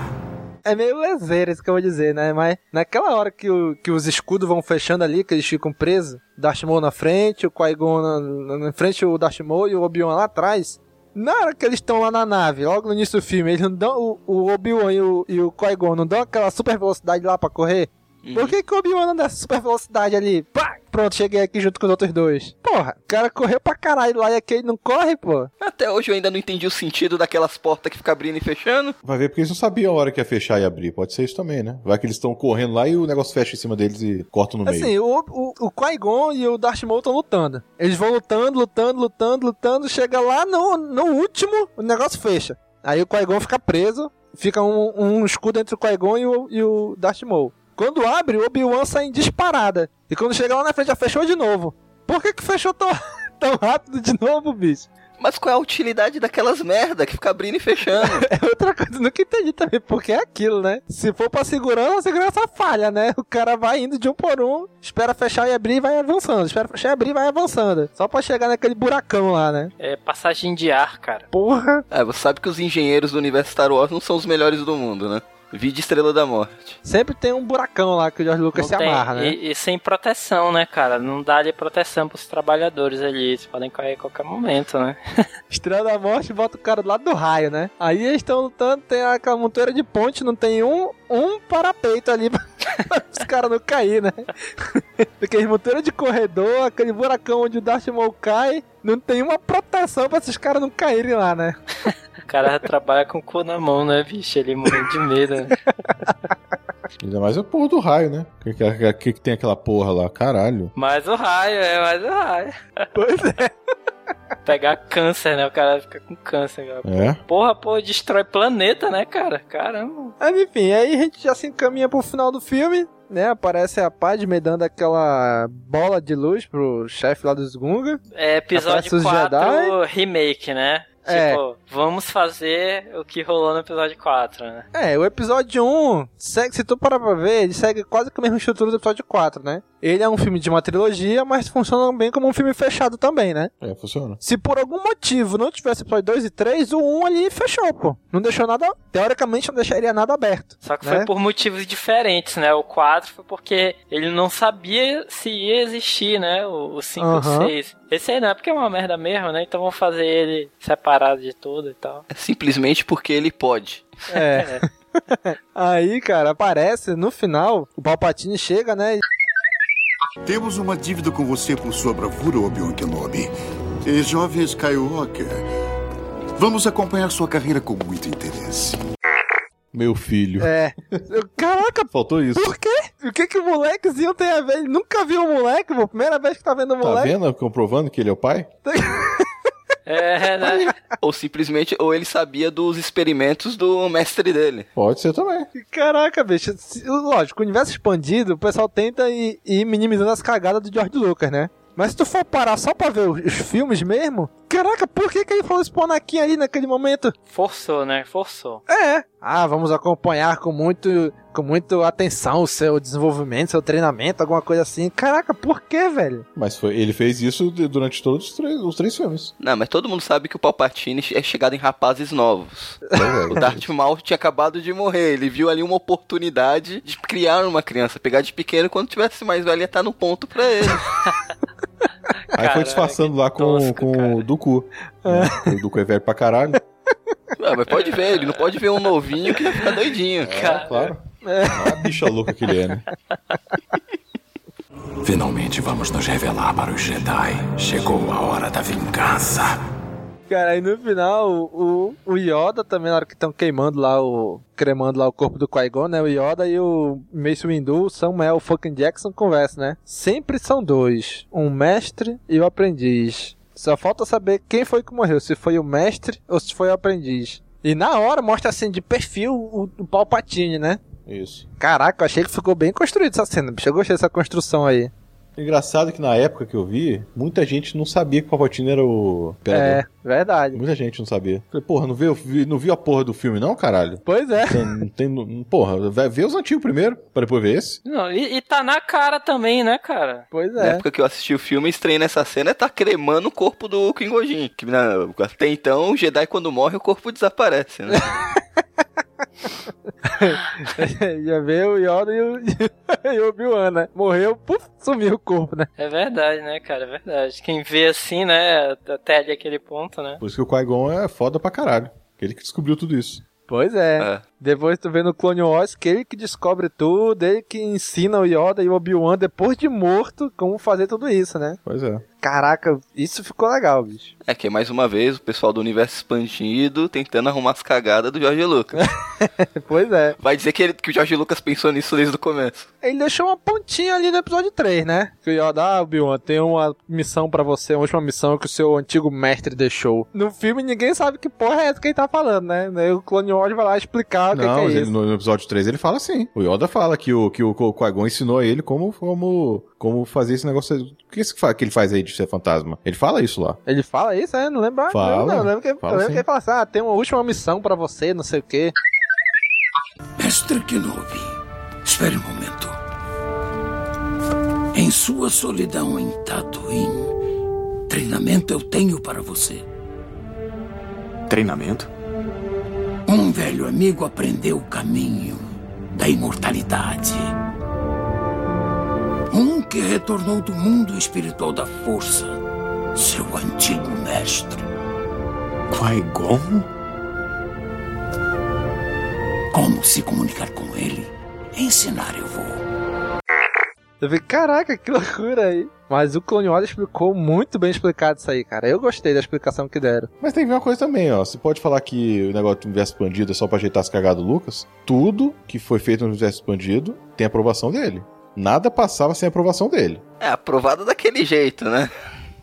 É meio lezeiro isso que eu vou dizer, né? Mas naquela hora que, o- que os escudos vão fechando ali, que eles ficam presos, Darth Maul na frente, o Qui-Gon na, na frente, o Darth Maul e o Obi-Wan lá atrás. Na hora que eles estão lá na nave, logo no início do filme, eles não dão, o, o Obi-Wan e o, e o Qui-Gon não dão aquela super velocidade lá pra correr? Por que, que o Obi-Wan não dá essa super velocidade ali? Pá! Pronto, cheguei aqui junto com os outros dois. Porra, o cara correu pra caralho lá e aqui ele não corre, pô. Até hoje eu ainda não entendi o sentido daquelas portas que ficam abrindo e fechando. Vai ver porque eles não sabiam a hora que ia fechar e abrir. Pode ser isso também, né? Vai que eles estão correndo lá e o negócio fecha em cima deles e corta no meio. Assim, o, o, o Qui-Gon e o Darth Maul estão lutando. Eles vão lutando, lutando, lutando, lutando. Chega lá no, no último, o negócio fecha. Aí o Qui-Gon fica preso. Fica um, um escudo entre o Qui-Gon e o, e o Darth Maul. Quando abre, o Obi-Wan sai em disparada. E quando chega lá na frente, já fechou de novo. Por que que fechou tão, tão rápido de novo, bicho? Mas qual é a utilidade daquelas merda que fica abrindo e fechando? É outra coisa, nunca entendi também, porque é aquilo, né? Se for pra segurança, a segurança falha, né? O cara vai indo de um por um, espera fechar e abrir e vai avançando. Espera fechar e abrir e vai avançando. Só pra chegar naquele buracão lá, né? É passagem de ar, cara. Porra! É, você sabe que os engenheiros do universo Star Wars não são os melhores do mundo, né? Vide Estrela da Morte. Sempre tem um buracão lá que o George Lucas Não se tem- amarra, né? E, e sem proteção, né, cara? Não dá ali proteção pros trabalhadores ali. Eles podem cair a qualquer momento, né? Estrela da Morte bota o cara do lado do raio, né? Aí eles estão lutando, tem aquela montoeira de ponte, não tem um, um parapeito ali pra os caras não cair, né? Aquele montoeira de corredor, aquele buracão onde o Darth Maul cai, não tem uma proteção pra esses caras não caírem lá, né? O cara trabalha com o cu na mão, né, bicho? Ele morre de medo. né? Ainda mais a porra do raio, né? O que, que, que, que tem aquela porra lá? Caralho. Mais o raio, é, mais o raio. Pois é. Pegar câncer, né? O cara fica com câncer. Cara. É? Porra, pô, destrói planeta, né, cara? Caramba. Mas enfim, aí a gente já se encaminha pro final do filme, né? Aparece a Padme dando aquela bola de luz pro chefe lá dos Gunga. É episódio Aparece os 4 Jedi. remake, né? É. Tipo, vamos fazer o que rolou no episódio 4, né? É, o episódio 1, segue, se tu parar pra ver, ele segue quase que a mesma estrutura do episódio 4, né? Ele é um filme de uma trilogia, mas funciona bem como um filme fechado também, né? É, funciona. Se por algum motivo não tivesse episódio 2 e 3, o 1 ali fechou, pô. Não deixou nada, teoricamente não deixaria nada aberto. Só que né? foi por motivos diferentes, né? O 4 foi porque ele não sabia se ia existir, né? O, o 5 e o Aham. 6. Esse aí não é porque é uma merda mesmo, né? Então vamos fazer ele separado de tudo e tal. É simplesmente porque ele pode. É. Aí, cara, aparece no final, o Palpatine chega, né? e- Temos uma dívida com você por sua bravura, Obi-Wan Kenobi. E jovem Skywalker, vamos acompanhar sua carreira com muito interesse. Meu filho. É. Caraca, Faltou isso. por quê? O que que o molequezinho tem a ver? Ele nunca viu o moleque, pô. Primeira vez que tá vendo o Tá moleque. vendo? Comprovando que ele é o pai? É, né? Ou simplesmente, ou ele sabia dos experimentos do mestre dele. Pode ser também. Caraca, bicho. Lógico, o universo expandido, o pessoal tenta ir, ir minimizando as cagadas do George Lucas, né? Mas se tu for parar só pra ver os filmes mesmo, caraca, por que, que ele falou esse pro Anakin ali naquele momento? Forçou, né? Forçou. É. Ah, vamos acompanhar com muito, com muito atenção o seu desenvolvimento, seu treinamento, alguma coisa assim. Caraca, por que, velho? Mas foi, ele fez isso de- durante todos os três, os três filmes. Não, mas todo mundo sabe que o Palpatine é chegado em rapazes novos. o Darth Maul tinha acabado de morrer. Ele viu ali uma oportunidade de criar uma criança, pegar de pequeno quando tivesse mais velho ia estar no ponto pra ele. Aí Caraca, foi disfarçando lá com, tosco, com o Dooku. né? O Dooku é velho pra caralho. Ué, mas pode ver, ele não pode ver um novinho que vai ficar doidinho. É, claro. É a bicha louca que ele é, né? Finalmente vamos nos revelar para os Jedi. Chegou a hora da vingança. Cara, aí no final, o, o Yoda também, na hora que estão queimando lá o. cremando lá o corpo do Qui-Gon, né? O Yoda e o Mace Windu, o Samuel fucking Jackson conversam, né? Sempre são dois: um mestre e o aprendiz. Só falta saber quem foi que morreu, se foi o mestre ou se foi o aprendiz. E na hora mostra assim de perfil o, o Palpatine, né? Isso. Caraca, eu achei que ficou bem construído essa cena, bicho. Eu gostei dessa construção aí. Engraçado que na época que eu vi, muita gente não sabia que o Palpatine era o imperador. É, verdade. Muita gente não sabia. Falei, porra, não viu, vi- não viu a porra do filme não, caralho? Pois é. Tem, não tem, não- porra, vai ver os antigos primeiro, pra depois ver esse. Não, e, e tá na cara também, né, cara? Pois Na época que eu assisti o filme, estranho nessa cena é tá cremando o corpo do Kingojin. Que na- até então, o Jedi quando morre, o corpo desaparece, né? Já veio o Yoda e o, e o Obi-Wan, né? Morreu, puf, sumiu o corpo, né? É verdade, né, cara? É verdade. Quem vê assim, né, até ali aquele ponto, né? Por isso que o Qui-Gon é foda pra caralho. Ele que descobriu tudo isso. Pois é. Depois tu vê no Clone Wars que ele que descobre tudo, ele que ensina o Yoda e o Obi-Wan depois de morto como fazer tudo isso, né? Pois é. Caraca, isso ficou legal, bicho. É que mais uma vez o pessoal do universo expandido tentando arrumar as cagadas do Jorge Lucas. pois é. Vai dizer que, ele- que o Jorge Lucas pensou nisso desde o começo. Ele deixou uma pontinha ali no episódio 3, né? Que o Yoda, ah, Obi-Wan, tem uma missão pra você, uma última missão que o seu antigo mestre deixou. No filme ninguém sabe que porra é essa que ele tá falando, né? Daí o Clone Wars vai lá explicar o que, não, que é ele- isso. no, episódio 3 ele fala assim. O Yoda fala que o, que o, que o Qui-Gon ensinou a ele como, como, como fazer esse negócio. O que, esse que que ele faz aí de ser fantasma? Ele fala isso lá. Ele fala isso, é? Não lembro. Fala. Não, não, lembro que, Fala eu lembro sim. que ele fala assim: ah, tem uma última missão pra você, não sei o quê. Mestre Kenobi, espere um momento. Em sua solidão em Tatooine, treinamento eu tenho para você. Treinamento? Um velho amigo aprendeu o caminho da imortalidade. Um que retornou do mundo espiritual da força, seu antigo mestre. Qui-Gon? Como se comunicar com ele? Ensinar eu vou. Eu falei, caraca, que loucura aí. Mas o Clone Wars explicou muito bem explicado isso aí, cara. Eu gostei da explicação que deram. Mas tem que ver uma coisa também, ó. Você pode falar que o negócio do universo expandido é só pra ajeitar as cagadas do Lucas. Tudo que foi feito no universo expandido tem aprovação dele. Nada passava sem aprovação dele. É, aprovado daquele jeito, né?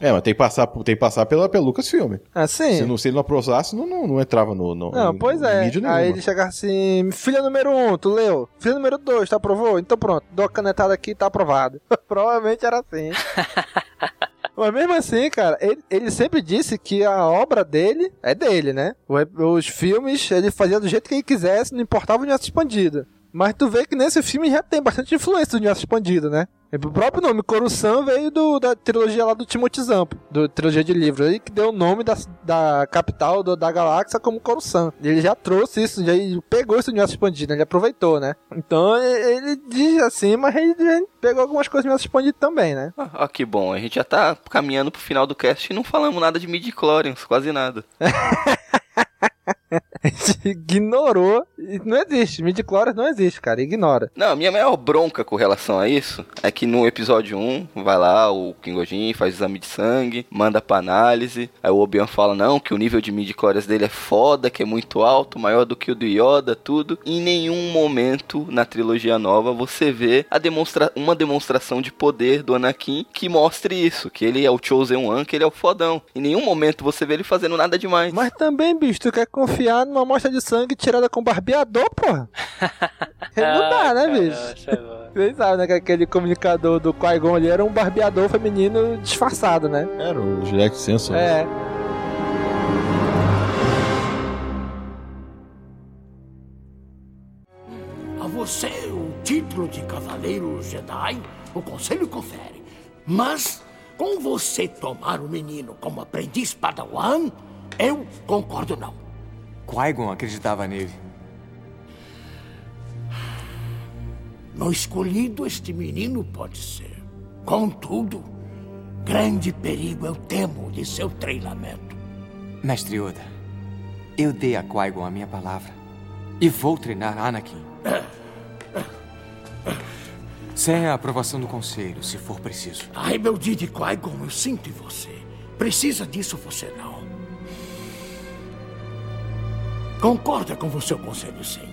É, mas tem que passar, tem que passar pela, pelo Lucasfilm. Ah, sim. Se, não, se ele não aprovasse, não, não, não entrava no, no, Não, em- pois é. mídia nenhuma. Aí ele chegava assim, filha número um, tu leu? Filha número dois, tu aprovou? Então pronto, dou a canetada aqui, tá aprovado. Provavelmente era assim. Mas mesmo assim, cara, ele, ele sempre disse que a obra dele é dele, né? Os filmes ele fazia do jeito que ele quisesse, não importava o universo expandido. Mas tu vê que nesse filme já tem bastante influência do universo expandido, né? E O próprio nome, Coruscant, veio do, da trilogia lá do Timothy Zampo, do trilogia de livros. Ele que deu o nome da, da capital do- da galáxia como Coruscant. Ele já trouxe isso, já pegou esse universo expandido, ele aproveitou, né? Então ele diz assim, mas ele, ele pegou algumas coisas do universo expandido também, né? Ó, que bom. A gente já tá caminhando pro final do cast e não falamos nada de midi-chlorians, quase nada. A gente ignorou. E Não existe, midi-chlorians não existe, cara, ignora. Não, a minha maior bronca com relação a isso é que no episódio 1, vai lá, o Kingojin faz exame de sangue, manda pra análise, aí o Obi-Wan fala, não, que o nível de midi-chlorians dele é foda, que é muito alto, maior do que o do Yoda, tudo. Em nenhum momento na trilogia nova você vê a demonstra uma demonstração de poder do Anakin que mostre isso, que ele é o Chosen One, que ele é o fodão. Em nenhum momento você vê ele fazendo nada demais. Mas também, bicho, tu quer confiar numa amostra de sangue tirada com barbeador, porra? Não dá, né, bicho? Vocês sabem, né? Que aquele comunicador do Qui-Gon ali era um barbeador feminino disfarçado, né? Era o Gillette Sensor. É. A você o título de Cavaleiro Jedi, o Conselho confere. Mas, com você tomar o menino como aprendiz Padawan, eu concordo não. Qui-Gon acreditava nele. No escolhido, este menino pode ser. Contudo, grande perigo eu temo de seu treinamento. Mestre Yoda, eu dei a Qui-Gon a minha palavra. E vou treinar Anakin. Sem a aprovação do conselho, se for preciso. Ai, meu Didi Qui-Gon, eu sinto em você. Precisa disso você não. Concorda com o seu conselho, sim.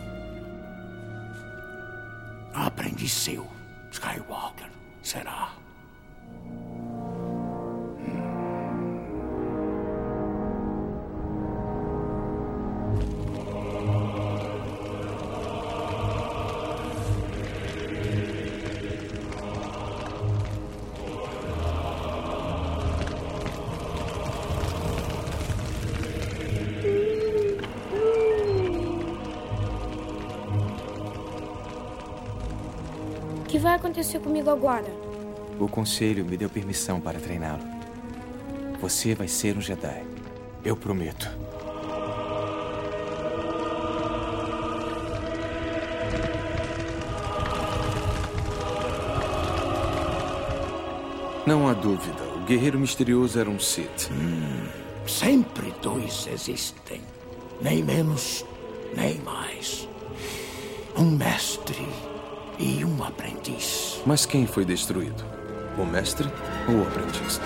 Aprendiz seu, Skywalker, será. Acontecer comigo agora? O conselho me deu permissão para treiná-lo. Você vai ser um Jedi. Eu prometo. Não há dúvida, o guerreiro misterioso era um Sith. Hum, sempre dois existem. Nem menos, nem mais. Um mestre e um aprendiz. Mas quem foi destruído? O mestre ou o aprendiz?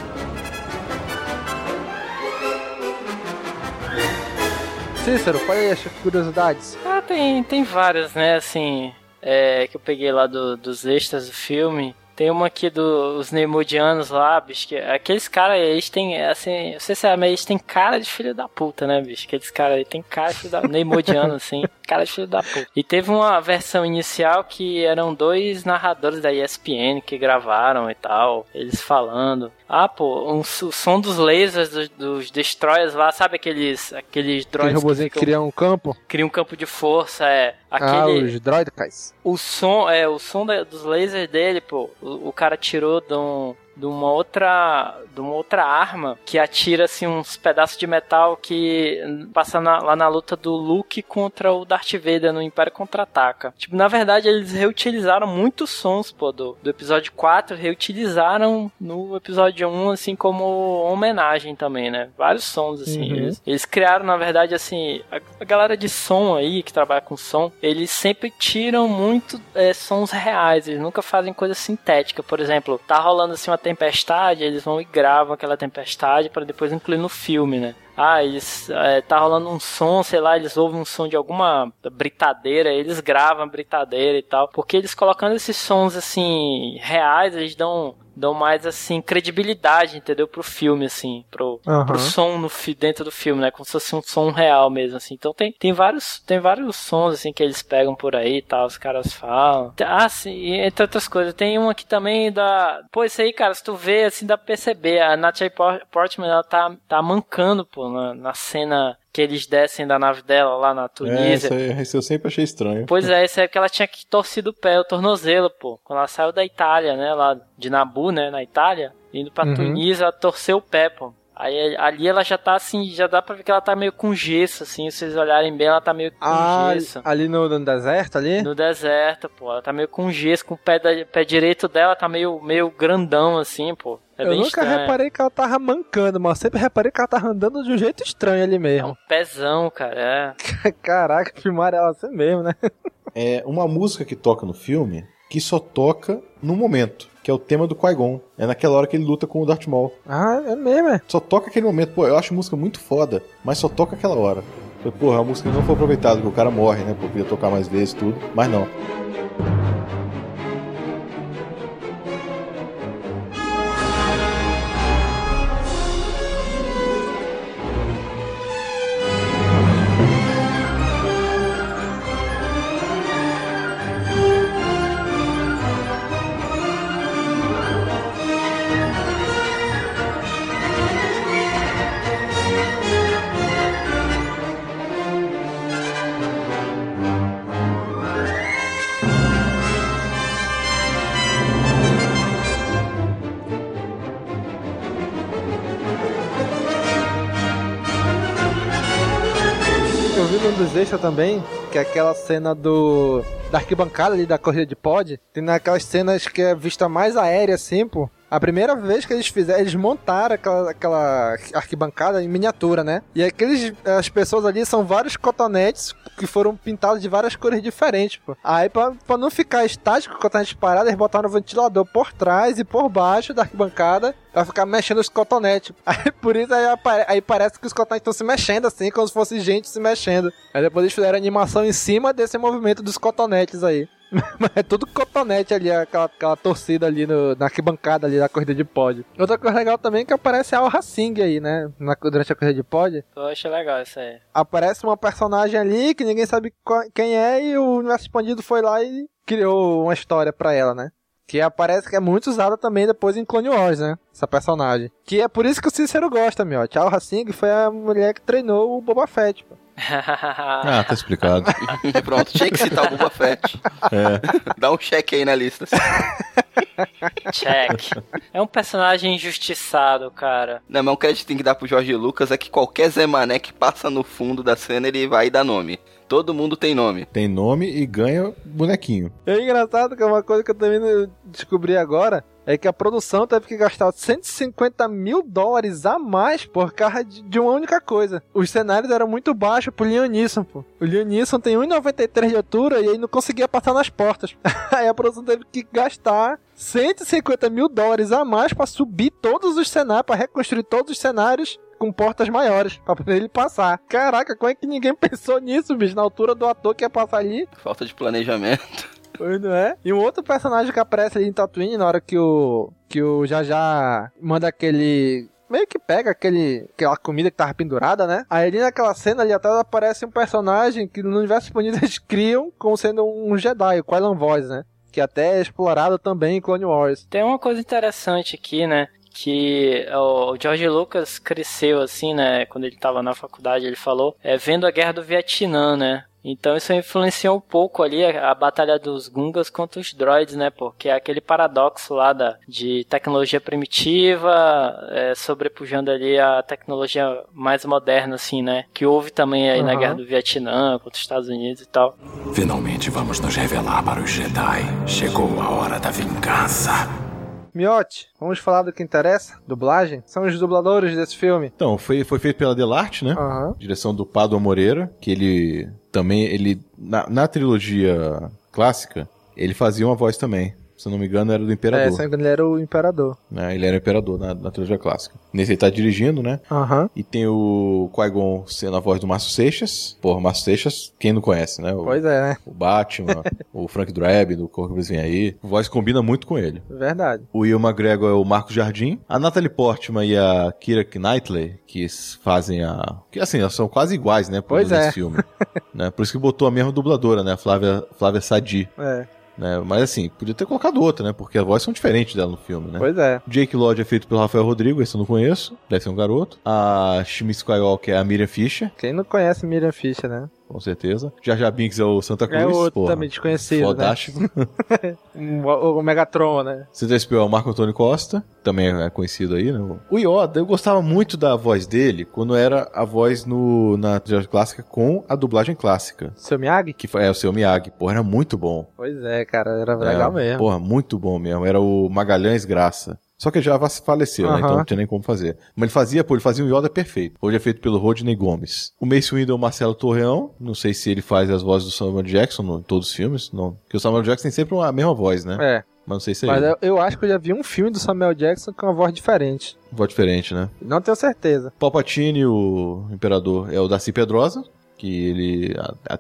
Cícero, qual é as curiosidades? Ah, tem, tem várias, né? Assim, é, que eu peguei lá do, dos extras do filme. Tem uma aqui dos Neimoidianos lá, bicho, que aqueles caras, eles têm, assim, não sei se é, mas eles têm cara de filho da puta, né, bicho? Aqueles caras aí têm cara de filho da Neimoidiano, assim, cara de filho da puta. E teve uma versão inicial que eram dois narradores da ESPN que gravaram e tal, eles falando. Ah, pô, um, o som dos lasers dos, dos destroyers lá, sabe aqueles, aqueles droids Aquele robôzinho que, cria um campo? Cria um campo de força, é. Aquele, ah, os droidcais. O som, é, o som da, dos lasers dele, pô, o, o cara tirou de um, de uma outra de uma outra arma que atira assim uns pedaços de metal que passa na, lá na luta do Luke contra o Darth Vader no Império Contra-Ataca. Tipo, na verdade eles reutilizaram muitos sons, pô, do, do episódio 4, reutilizaram no episódio 1 assim como homenagem também, né? Vários sons assim. Uhum. Eles, eles criaram, na verdade, assim, a, a, galera de som aí que trabalha com som, eles sempre tiram muito é, sons reais, eles nunca fazem coisa sintética. Por exemplo, tá rolando assim uma tempestade, eles vão e gravam aquela tempestade para depois incluir no filme, né? Ah, eles é, tá rolando um som, sei lá, eles ouvem um som de alguma britadeira, eles gravam a britadeira e tal, porque eles colocando esses sons assim reais, eles dão dão mais assim credibilidade, entendeu, pro filme assim, pro, Uhum. pro som no dentro do filme, né, como se fosse um som real mesmo assim. Então tem, tem vários tem vários sons assim que eles pegam por aí, e tal, os caras falam. Ah, sim, e entre outras coisas, tem um aqui também da, pô, isso aí, cara, se tu vê assim dá pra perceber, a Natalie Por- Portman ela tá tá mancando, pô, na, na cena que eles descem da nave dela lá na É, Tunísia. isso aí, isso eu sempre achei estranho. Pois é, isso é porque ela tinha que torcido o pé, o tornozelo, pô. Quando ela saiu da Itália, né, lá de Nabu, né, na Itália, indo pra Uhum. Tunísia, ela torceu o pé, pô. Aí ali ela já tá assim, já dá pra ver que ela tá meio com gesso, assim, se vocês olharem bem, ela tá meio com Ah, gesso. ali no, no deserto ali? No deserto, pô. Ela tá meio com gesso, com o pé, da- pé direito dela tá meio, meio grandão, assim, pô. É eu bem nunca estranho. reparei que ela tava mancando, mas eu sempre reparei que ela tava andando de um jeito estranho ali mesmo. Pezão, cara, é. Caraca, filmaram ela assim mesmo, né? É uma música que toca no filme que só toca no momento, que é o tema do Qui-Gon. É naquela hora que ele luta com o Darth Maul. Ah, é mesmo, é? Só toca aquele momento. Pô, eu acho a música muito foda, mas só toca aquela hora. Falei, Porra, a música não foi aproveitada, porque o cara morre, né? Pô, podia tocar mais vezes tudo, mas não. Extras também, que é aquela cena do. Da arquibancada ali da corrida de pod, tem naquelas cenas que é vista mais aérea assim, pô. A primeira vez que eles fizeram, eles montaram aquela, aquela arquibancada em miniatura, né? E aqueles, as pessoas ali são vários cotonetes que foram pintados de várias cores diferentes, pô. Aí, pra, pra não ficar estático, o cotonete parado, eles botaram o ventilador por trás e por baixo da arquibancada pra ficar mexendo os cotonetes. Aí, por isso, aí, aí parece que os cotonetes estão se mexendo assim, como se fosse gente se mexendo. Aí depois eles fizeram animação em cima desse movimento dos cotonetes aí. Mas é tudo cotonete ali, aquela, aquela torcida ali no, na arquibancada ali da corrida de pódio. Outra coisa legal também é que aparece a Al Racing aí, né? Na, durante a corrida de pódio. Eu achei legal isso aí. Aparece uma personagem ali que ninguém sabe qual- quem é e o universo expandido foi lá e criou uma história pra ela, né? Que aparece que é muito usada também depois em Clone Wars, né? Essa personagem. Que é por isso que o Cícero gosta, meu. A Al Racing foi a mulher que treinou o Boba Fett, pô. Ah, tá explicado. Pronto, tinha que citar o Boba Fett. É. Dá um check aí na lista. Check. É um personagem injustiçado, cara. Não, mas um crédito que tem que dar pro Jorge Lucas é que qualquer Zé Mané que passa no fundo da cena, ele vai dar nome. Todo mundo tem nome. Tem nome e ganha bonequinho. É engraçado que é uma coisa que eu também descobri agora. É que a produção teve que gastar 150 mil dólares a mais por causa de, uma única coisa. Os cenários eram muito baixos pro Liam Neeson, pô. O Liam tem 1,93 de altura e aí não conseguia passar nas portas. aí a produção teve que gastar 150 mil dólares a mais pra subir todos os cenários, pra reconstruir todos os cenários com portas maiores, pra poder ele passar. Caraca, como é que ninguém pensou nisso, bicho? Na altura do ator que ia passar ali. Falta de planejamento. Pois não é? E um outro personagem que aparece ali em Tatooine na hora que o que o já já manda aquele meio que pega aquele aquela comida que tava pendurada, né? Aí ali naquela cena ali atrás aparece um personagem que no universo expandido eles criam como sendo um Jedi, o Quailan Voice, né? Que até é explorado também em Clone Wars. Tem uma coisa interessante aqui, né? Que o George Lucas cresceu assim, né? Quando ele tava na faculdade, ele falou, é, vendo a guerra do Vietnã, né? Então isso influenciou um pouco ali a, a batalha dos Gungas contra os droids, né? Porque é aquele paradoxo lá da, de tecnologia primitiva é, sobrepujando ali a tecnologia mais moderna, assim, né? Que houve também aí na Aham. guerra do Vietnã contra os Estados Unidos e tal. Finalmente vamos nos revelar para os Jedi. Chegou a hora da vingança. Miote, vamos falar do que interessa? Dublagem? São os dubladores desse filme. Então, foi, foi feito pela Delarte, né? Direção do Pado Moreira, que ele também, ele, na, na trilogia clássica, ele fazia uma voz também. Se eu não me engano, era do É, Imperador. se não me engano, ele era o Imperador. né? Ele era o Imperador na, na trilogia clássica. Nesse ele tá dirigindo, né? Aham. E tem o Qui-Gon sendo a voz do Márcio Seixas. Porra, Márcio Seixas, quem não conhece, né? O, Pois é, né? o Batman, o Frank Drab, do Corpo que Vem Aí. A voz combina muito com ele. Verdade. O Will McGregor é o Marcos Jardim. A Natalie Portman e a Kira Knightley, que fazem a... Que assim, elas são quase iguais, né? Pois é. filme. né? Por isso que botou a mesma dubladora, né? A Flávia, Flávia Sadi. É. Né? Mas assim, podia ter colocado outra, né? Porque as vozes são diferentes dela no filme, né? Pois é. Jake Lodge é feito pelo Rafael Rodrigo, esse eu não conheço. Deve ser um garoto. A Shmi Skywalker é a Miriam Fisher, Quem não conhece Miriam Fisher, né? Com certeza. Jar Jar Binks é o Santa Cruz. É outro porra. também desconhecido, Fantástico. né? o, o Megatron, né? C3PO é o Marco Antônio Costa, também é conhecido aí, né? O Yoda, eu gostava muito da voz dele quando era a voz no, na trilogia clássica com a dublagem clássica. Seu Miyagi? Que foi, é o seu Miyagi. Porra, era muito bom. Pois é, cara, era legal É, mesmo. Porra, muito bom mesmo. Era o Magalhães Graça. Só que ele já faleceu, né? Aham. Então não tinha nem como fazer. Mas ele fazia, pô, ele fazia um Yoda perfeito. Hoje é feito pelo Rodney Gomes. O Mace Windu é o Marcelo Torreão. Não sei se ele faz as vozes do Samuel Jackson no- em todos os filmes. Não. Porque o Samuel Jackson tem sempre uma- a mesma voz, né? É. Mas não sei se é Mas ele. eu, eu acho que eu já vi um filme do Samuel Jackson com uma voz diferente. Voz diferente, né? Não tenho certeza. Palpatine, o Imperador, é o Darcy Pedrosa. Que ele.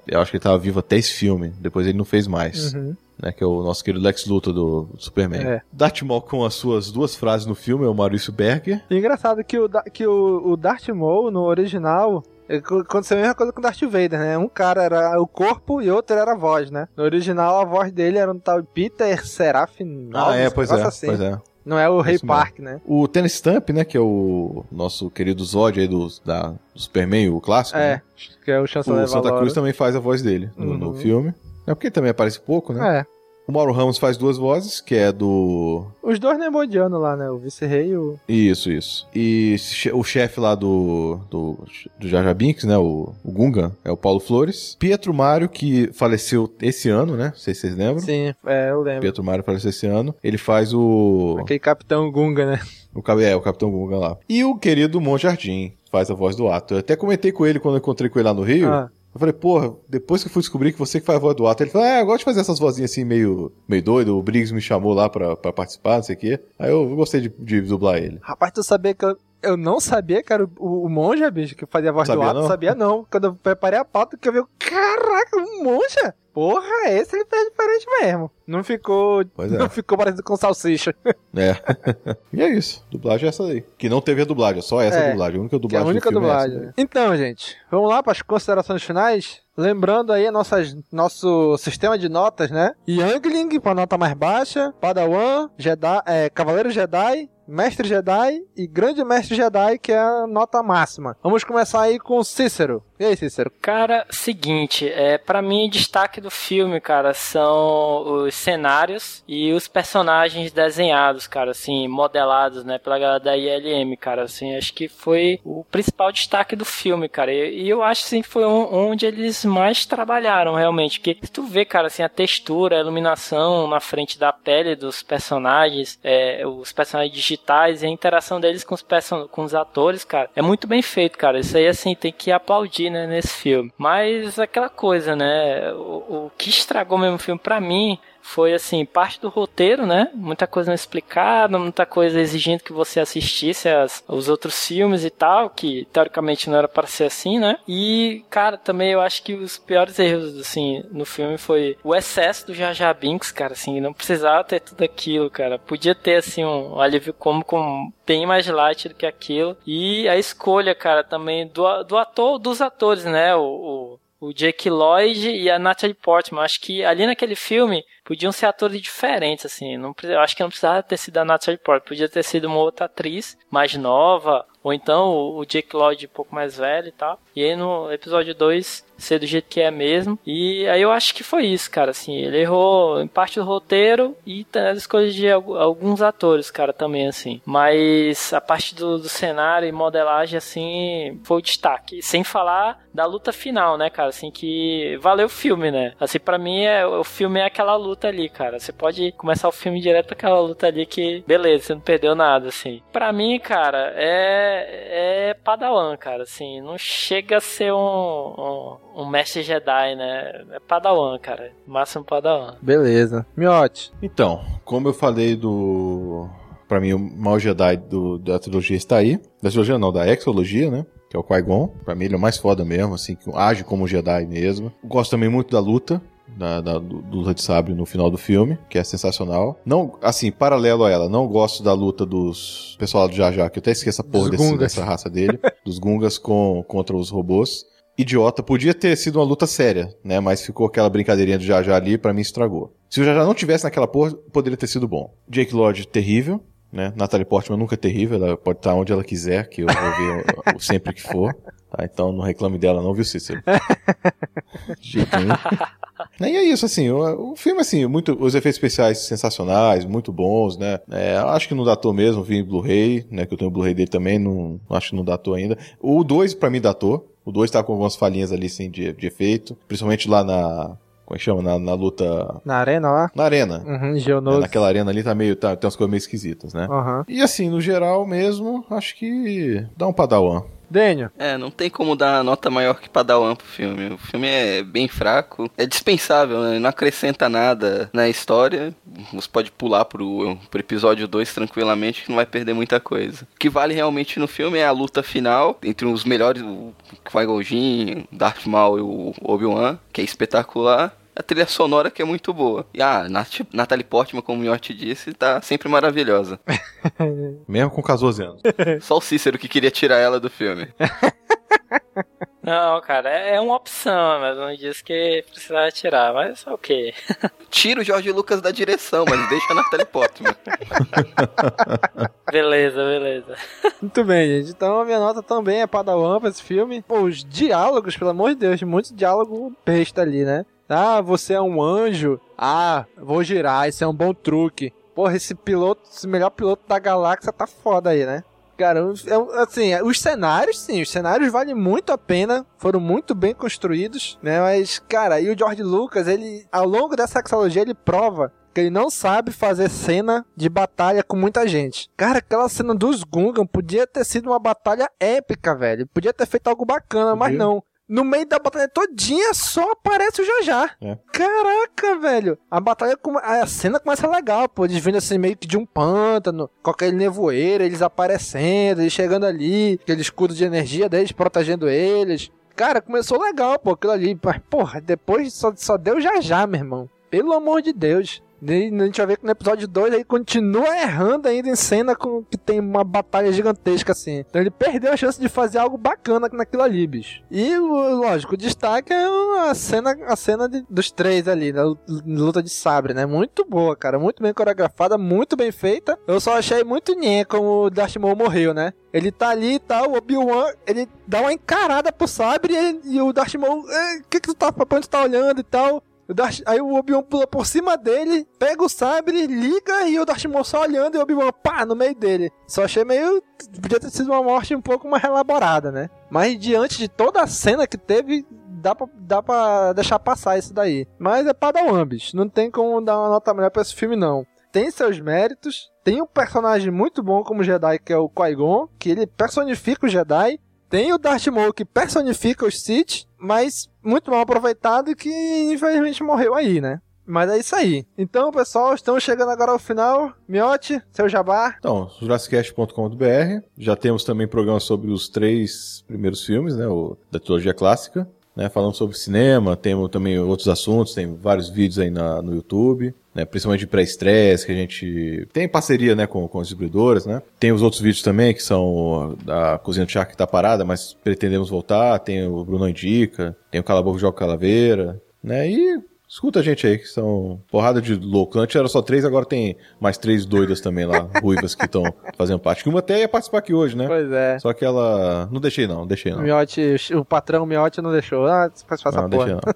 Eu acho que ele tava vivo até esse filme. Depois ele não fez mais. Uhum. Né, que é o nosso querido Lex Luthor do, Superman. É. Darth Maul com as suas duas frases no filme é o Maurício Berger. E engraçado que o, que o, o Darth Maul, no original, é co- aconteceu a mesma coisa com o Darth Vader, né? Um cara era o corpo e outro era a voz, né? No original, a voz dele era um tal Peter Serafin. Ah, é, pois é, assim. pois é. Não é o Rei Isso mesmo. Park, né? O Tennis Stamp, né, que é o nosso querido Zod aí do, da, do Superman, o clássico. É, né? que é o chanceler O Santa. Cruz também faz a voz dele no, no Uhum. filme. É porque também aparece pouco, né? É. O Mauro Ramos faz duas vozes, que é do. Os dois Nemodianos lá, né? O vice-rei e o. Isso, isso. E o chefe lá do. do, do Binks, né? O, o Gungan, é o Paulo Flores. Pietro Mário, que faleceu esse ano, né? Não sei se vocês lembram. Sim, é, eu lembro. Pietro Mário faleceu esse ano. Ele faz o. Aquele Capitão Gunga, né? O, é, o Capitão Gunga lá. E o querido Mon Jardim faz a voz do ato. Eu até comentei com ele quando eu encontrei com ele lá no Rio. Ah. Eu falei, porra, depois que eu fui descobrir que você que faz a voz do ato, ele falou, é, eu gosto de fazer essas vozinhas assim meio, meio doido. O Briggs me chamou lá pra, pra participar, não sei o quê. Aí eu gostei de, de dublar ele. Rapaz, tu sabia que eu, eu não sabia que era o, o Monja, bicho, que fazia a voz sabia do ato. Não? Sabia não. Quando eu preparei a pauta, que eu vi, caraca, um Monja? Porra, esse ele fez diferente mesmo. Não ficou. É. Não ficou parecido com salsicha. É. e é isso. Dublagem é essa aí. Que não teve a dublagem, só essa é. dublagem. A única dublagem. Que é a única é dublagem. É então, gente, vamos lá para as considerações finais. Lembrando aí nossas, nosso sistema de notas, né? Youngling para nota mais baixa, Padawan, Jedi, é, Cavaleiro Jedi, Mestre Jedi e Grande Mestre Jedi, que é a nota máxima. Vamos começar aí com Cícero. E aí, Cícero? Cara, seguinte, é, para mim, destaque do filme, cara, são os cenários e os personagens desenhados, cara, assim, modelados, né, pela galera da ILM, cara, assim, acho que foi o principal destaque do filme, cara, e, e eu acho, assim, foi um, onde eles mais trabalharam, realmente, porque tu vê, cara, assim, a textura, a iluminação na frente da pele dos personagens, é, os personagens digitais e a interação deles com os, com os atores, cara, é muito bem feito, cara, isso aí, assim, tem que aplaudir né, nesse filme. Mas aquela coisa, né? O, o que estragou mesmo o filme para mim foi assim, parte do roteiro, né? Muita coisa não explicada, muita coisa exigindo que você assistisse as, os outros filmes e tal, que teoricamente não era para ser assim, né? E, cara, também eu acho que os piores erros, assim, no filme foi o excesso do Jar Jar Binks, cara, assim, não precisava ter tudo aquilo, cara. Podia ter, assim, um alívio cômico bem mais light do que aquilo. E a escolha, cara, também do, do ator, dos atores, né? o, o o Jake Lloyd e a Natalie Portman. Acho que ali naquele filme podiam ser atores diferentes, assim. Não, eu acho que não precisava ter sido a Natalie Portman. Podia ter sido uma outra atriz mais nova, ou então o, Jake Lloyd um pouco mais velho e tal. E aí no episódio 2 ser do jeito que é mesmo. E aí eu acho que foi isso, cara, assim, ele errou em parte do roteiro e as escolhas de alguns atores, cara, também, assim. Mas a parte do, do cenário e modelagem, assim, foi o destaque. Sem falar da luta final, né, cara, assim, que valeu o filme, né? Assim, para mim, é, o filme é aquela luta ali, cara. Você pode começar o filme direto aquela luta ali que, beleza, você não perdeu nada, assim. Pra mim, cara, é, é Padawan, cara, assim, não chega a ser um, um um mestre Jedi, né? É Padawan, cara. Máximo Padawan. Beleza. Miote. Então, como eu falei do. Pra mim, o mau Jedi do, da trilogia está aí. Da trilogia não, da exologia, né? Que é o Qui-Gon. Pra mim, ele é o mais foda mesmo, assim, que age como Jedi mesmo. Gosto também muito da luta. Da, da, do, do luta de sabre no final do filme, que é sensacional. Não, assim, paralelo a ela, não gosto da luta dos pessoal do Jar, que eu até esqueço a porra desse, dessa raça dele, dos Gungas com, contra os robôs idiota. Podia ter sido uma luta séria, né? Mas ficou aquela brincadeirinha do Jaja ali, para mim estragou. Se o Jaja não tivesse naquela porra, poderia ter sido bom. Jake Lodge, terrível. Né? Natalie Portman nunca é terrível, ela pode estar onde ela quiser, que eu vou ver sempre que for. Tá? Então não reclame dela não, viu, Cícero? De jeito nenhum. E é isso, assim, o, o, filme, assim, muito, os efeitos especiais sensacionais, muito bons, né? É, acho que não datou mesmo, vi Blu-ray, né? Que eu tenho o Blu-ray dele também, não, acho que não datou ainda. O 2, para mim, datou. O 2 tá com algumas falhinhas ali, sim, de, de efeito. Principalmente lá na, como é que chama? Na, na, luta. Na arena lá? Na arena. Uhum, é, naquela arena ali tá meio. Tá, tem umas coisas meio esquisitas, né? Uhum. E assim, no geral mesmo, acho que dá um padawan. Daniel. É, não tem como dar nota maior que Padawan pro filme. O filme é bem fraco, é dispensável, né? Não acrescenta nada na história. Você pode pular pro, pro episódio 2 tranquilamente, que não vai perder muita coisa. O que vale realmente no filme é a luta final entre os melhores, o Qui-Gon Jinn, Darth Maul e o Obi-Wan, que é espetacular a trilha sonora que é muito boa. E a Natalie Portman, como o Miotti disse, tá sempre maravilhosa. Mesmo com 14 anos. Só o Cícero que queria tirar ela do filme. Não, cara, é, é uma opção, mas não disse que precisava tirar, mas ok. Tira o Jorge Lucas da direção, mas deixa a Natalie Portman. beleza, beleza. Muito bem, gente. Então a minha nota também é Padawan pra esse filme. Pô, os diálogos, pelo amor de Deus, muito diálogo besta ali, né? Ah, você é um anjo. Ah, vou girar, isso é um bom truque. Porra, esse piloto, esse melhor piloto da galáxia tá foda aí, né? Cara, é, assim, os cenários, sim, os cenários valem muito a pena, foram muito bem construídos, né? Mas, cara, e o George Lucas, ele, ao longo dessa sexologia, ele prova que ele não sabe fazer cena de batalha com muita gente. Cara, aquela cena dos Gungan podia ter sido uma batalha épica, velho. Podia ter feito algo bacana, mas não. No meio da batalha todinha só aparece o Jajá. É. Caraca, velho. A batalha, a cena começa legal, pô. Eles vindo assim meio que de um pântano, com aquele nevoeiro, eles aparecendo, eles chegando ali, aquele escudo de energia deles protegendo eles. Cara, começou legal, pô, aquilo ali. Mas, porra, depois só, só deu Jajá, meu irmão. Pelo amor de Deus. E a gente vai ver que no episódio 2 ele continua errando ainda em cena com que tem uma batalha gigantesca assim. Então ele perdeu a chance de fazer algo bacana naquilo ali, bicho. E lógico, o destaque é a cena, a cena de, dos três ali, na luta de sabre, né? Muito boa, cara. Muito bem coreografada, muito bem feita. Eu só achei muito nhé como o Darth Maul morreu, né? Ele tá ali e tal, o Obi-Wan, ele dá uma encarada pro sabre e, e o Darth Maul, o que que tu tá, pra onde tu tá olhando e tal? O Darth, aí o Obi-Wan pula por cima dele, pega o sabre, liga e o Darth Maul só olhando e o Obi-Wan pá no meio dele. Só achei meio. Podia ter sido uma morte um pouco mais elaborada, né? Mas diante de toda a cena que teve, dá pra, dá pra deixar passar isso daí. Mas é Padawan, bicho. Não tem como dar uma nota melhor pra esse filme, não. Tem seus méritos. Tem um personagem muito bom como Jedi, que é o Qui-Gon, que ele personifica o Jedi. Tem o Darth Maul que personifica os Sith, mas muito mal aproveitado e que infelizmente morreu aí, né? Mas é isso aí. Então, pessoal, estamos chegando agora ao final. Miote, seu jabá. Então, jurassicast.com.br. Já temos também programa sobre os três primeiros filmes, né? O, da trilogia clássica. Né, falando sobre cinema, temos também outros assuntos, tem vários vídeos aí na, no YouTube, né, principalmente de pré-estresse, que a gente tem parceria né, com, com as distribuidoras, né. Tem os outros vídeos também, que são da Cozinha do Chá que tá parada, mas pretendemos voltar, tem o Bruno Indica, tem o Calabouco Joga Calaveira, né, e Escuta a gente aí, que são porrada de louco. Antes era só três, agora tem mais três doidas também lá, ruivas, que estão fazendo parte. Que uma até ia participar aqui hoje, né? Pois é. Só que ela. Não deixei não, deixei não. O Miote, o patrão Miote não deixou. Ah, faz essa Não, porra. deixei não.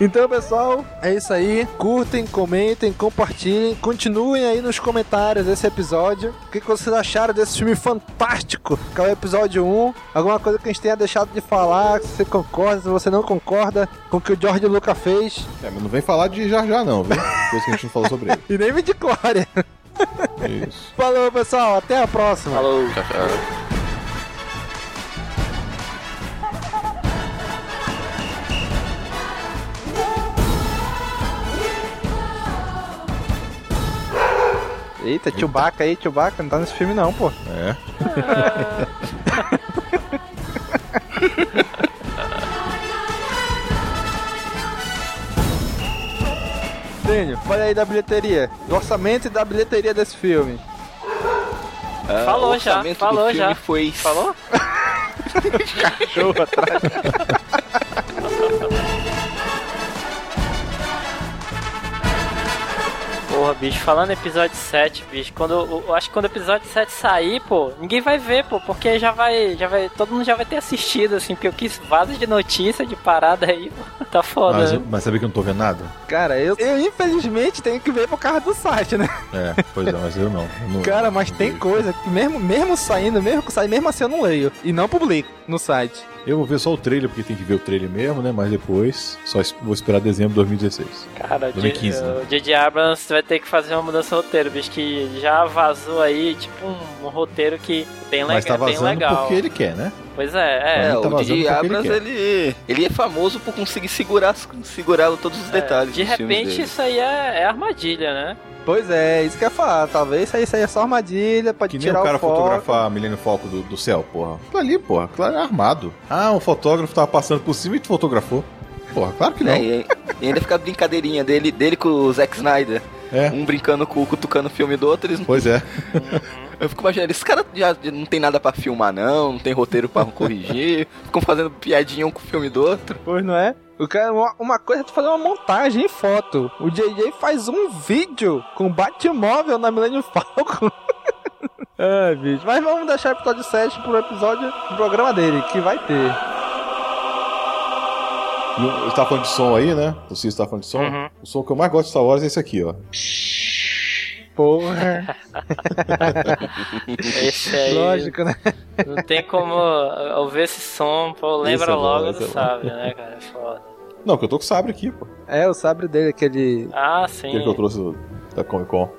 Então, pessoal, é isso aí. Curtem, comentem, compartilhem. Continuem aí nos comentários desse episódio. O que que vocês acharam desse filme fantástico, que é o episódio 1? Alguma coisa que a gente tenha deixado de falar, se você concorda, se você não concorda com o que o George Lucas fez. É, mas não vem falar de Jar Jar não, viu? Coisa que a gente não falou sobre ele. E nem me de glória. Isso. Falou, pessoal. Até a próxima. Falou. Tchau, tchau. Eita, Chewbacca aí, Chewbacca, não tá nesse filme não, pô. É. Dênio, olha aí da bilheteria. Do orçamento e da bilheteria desse filme. Ah, Falou o já, falou do filme já. Foi... Falou? Cachorro atrás. Porra, bicho, falando em episódio 7, bicho, quando eu, eu acho que quando o episódio 7 sair, pô, ninguém vai ver, pô, porque já vai, já vai, todo mundo já vai ter assistido, assim, porque eu quis vaso de notícia, de parada aí, pô, tá foda, Mas, né? mas sabia que eu não tô vendo nada? Cara, eu, eu infelizmente tenho que ver por causa do site, né? É, pois é, mas eu não. Eu não- Cara, mas tem coisa que mesmo, mesmo saindo, mesmo que sai, mesmo assim eu não leio. E não publico no site. Eu vou ver só o trailer, porque tem que ver o trailer mesmo, né? Mas depois, só vou esperar dezembro de 2016. Cara, o 2015, né? o J.J. Abrams vai ter que fazer uma mudança no roteiro, bicho, que já vazou aí, tipo, um, um roteiro que bem, legal, Mas tá bem vazando legal. porque ele quer, né? Pois é, é. É, tá o vazando DJ porque ele Abrams, quer. ele, ele é famoso por conseguir segurar, segurar todos os detalhes De repente dele. isso aí é, é armadilha, né? Pois é, isso que eu ia falar. Talvez isso aí seja só armadilha, pode Que nem tirar o cara o foco. fotografar Milênio Foco do, do céu, porra. Aquilo ali, porra, claro, é armado. Ah, um fotógrafo tava passando por cima e tu fotografou. Porra, claro que não. É, e, e ainda fica a brincadeirinha dele, dele com o Zack Snyder. É. Um brincando com o cutucando o filme do outro, eles não Pois é. Eu fico imaginando, esse cara já não tem nada pra filmar, não, não tem roteiro pra corrigir, ficam fazendo piadinha um com o filme do outro. Pois não é? O cara, uma, coisa é tu fazer uma montagem em foto. O JJ faz um vídeo com Batmóvel na Millennium Falcon. Ai, bicho. Mas vamos deixar o episódio 7 pro episódio do programa dele, que vai ter. Você tá falando de som aí, né? O Cis tá falando de som. Uhum. O som que eu mais gosto de Star Wars é esse aqui, ó. Porra. Esse aí. Lógico, né? Não tem como ouvir esse som, pô, lembra é logo do é. Sabre, né, cara? É foda. Não, que eu tô com o sabre aqui, pô. É, o sabre dele, aquele. Ah, sim. Aquele que eu trouxe da Comic Con.